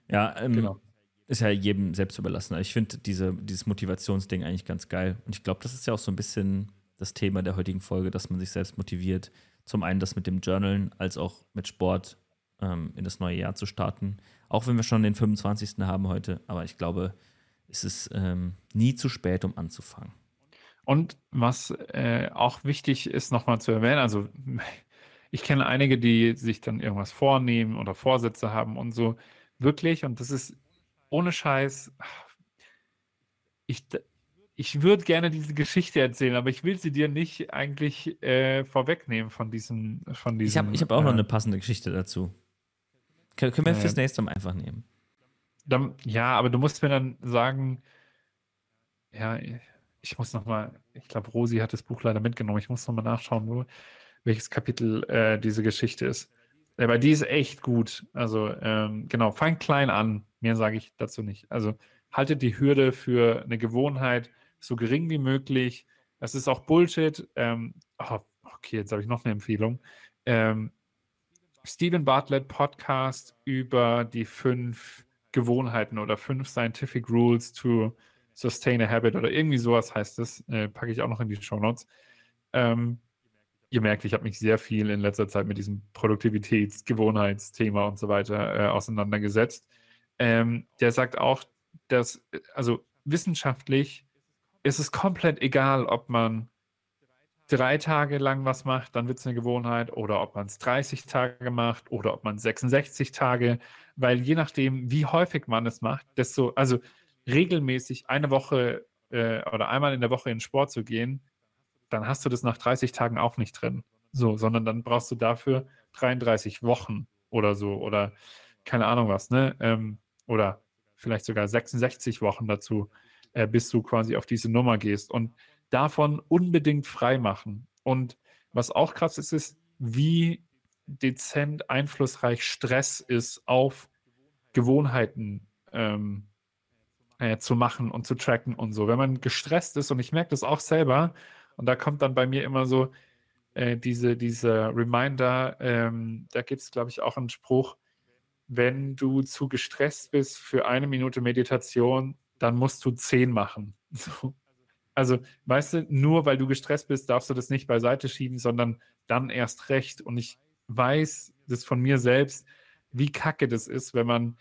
Ja, ähm, genau. ist ja jedem selbst überlassen. Ich finde diese, dieses Motivationsding eigentlich ganz geil. Und ich glaube, das ist ja auch so ein bisschen das Thema der heutigen Folge, dass man sich selbst motiviert. Zum einen das mit dem Journalen, als auch mit Sport ähm, in das neue Jahr zu starten. Auch wenn wir schon den 25. haben heute. Aber ich glaube, es ist ähm, nie zu spät, um anzufangen. Und was äh, auch wichtig ist, nochmal zu erwähnen, also ich kenne einige, die sich dann irgendwas vornehmen oder Vorsätze haben und so. Wirklich, und das ist ohne Scheiß. Ich, ich würde gerne diese Geschichte erzählen, aber ich will sie dir nicht eigentlich äh, vorwegnehmen von diesem. Von diesem ich habe ich hab auch äh, noch eine passende Geschichte dazu. Können, können wir äh, fürs nächste Mal einfach nehmen. Dann, ja, aber du musst mir dann sagen, ja, ich muss nochmal, ich glaube, Rosi hat das Buch leider mitgenommen. Ich muss nochmal nachschauen, wo, welches Kapitel äh, diese Geschichte ist. Aber die ist echt gut. Also ähm, genau, fang klein an. Mehr sage ich dazu nicht. Also haltet die Hürde für eine Gewohnheit so gering wie möglich. Das ist auch Bullshit. Ähm, oh, okay, jetzt habe ich noch eine Empfehlung. Ähm, Stephen Bartlett Podcast über die fünf Gewohnheiten oder fünf Scientific Rules to Sustain a Habit oder irgendwie sowas heißt es. Äh, packe ich auch noch in die Show Notes. Ähm, ihr merkt, ich habe mich sehr viel in letzter Zeit mit diesem Produktivitäts-, Gewohnheitsthema und so weiter äh, auseinandergesetzt. Ähm, der sagt auch, dass, also wissenschaftlich ist es komplett egal, ob man drei Tage lang was macht, dann wird es eine Gewohnheit, oder ob man es 30 Tage macht oder ob man 66 Tage, weil je nachdem, wie häufig man es macht, desto, also regelmäßig eine Woche äh, oder einmal in der Woche in Sport zu gehen, dann hast du das nach 30 Tagen auch nicht drin. So, sondern dann brauchst du dafür 33 Wochen oder so oder keine Ahnung was, ne? Ähm, oder vielleicht sogar 66 Wochen dazu, äh, bis du quasi auf diese Nummer gehst und davon unbedingt frei machen. Und was auch krass ist, ist, wie dezent einflussreich Stress ist auf Gewohnheiten ähm, äh, zu machen und zu tracken und so. Wenn man gestresst ist, und ich merke das auch selber, und da kommt dann bei mir immer so äh, diese, diese Reminder, ähm, da gibt es, glaube ich, auch einen Spruch, wenn du zu gestresst bist für eine Minute Meditation, dann musst du zehn machen. So. Also, weißt du, nur weil du gestresst bist, darfst du das nicht beiseite schieben, sondern dann erst recht. Und ich weiß das von mir selbst, wie kacke das ist, wenn man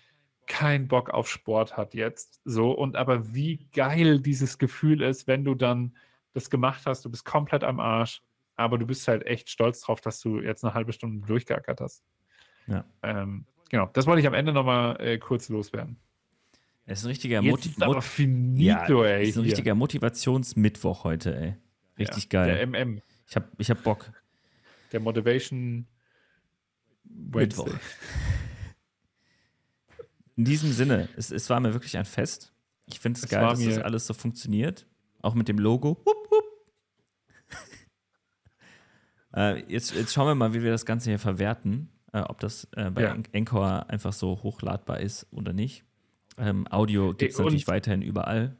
keinen Bock auf Sport hat jetzt. So, und aber wie geil dieses Gefühl ist, wenn du dann das gemacht hast, du bist komplett am Arsch, aber du bist halt echt stolz drauf, dass du jetzt eine halbe Stunde durchgeackert hast. Ja. Ähm, genau, das wollte ich am Ende nochmal äh, kurz loswerden. Es ist ein richtiger, Moti Mot finito, ja, ey, ist ein richtiger Motivationsmittwoch heute, ey. Richtig ja, geil. Der MM. Ich hab, ich hab Bock. Der Motivation Wednesday. Mittwoch. In diesem Sinne, es, es war mir wirklich ein Fest. Ich finde es, es geil, dass das alles so funktioniert. Auch mit dem Logo. Hup, hup. Äh, jetzt, jetzt schauen wir mal, wie wir das Ganze hier verwerten. Äh, ob das äh, bei ja. Encore einfach so hochladbar ist oder nicht. Ähm, Audio gibt es natürlich weiterhin überall.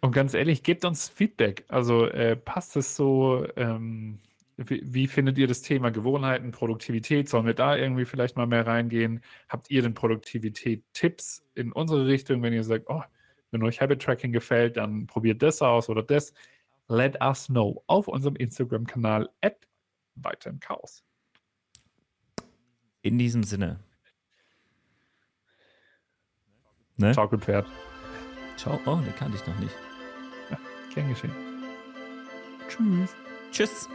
Und ganz ehrlich, gebt uns Feedback. Also äh, passt es so, ähm, wie, wie, findet ihr das Thema Gewohnheiten, Produktivität? Sollen wir da irgendwie vielleicht mal mehr reingehen? Habt ihr denn Produktivität-Tipps in unsere Richtung, wenn ihr sagt, oh, Wenn euch Habit Tracking gefällt, dann probiert das aus oder das. Let us know auf unserem Instagram-Kanal at weiter im Chaos. In diesem Sinne. Ne? Schaukelpferd. Ciao. Oh, den kannte ich noch nicht. Ja, gern geschehen. Tschüss. Tschüss.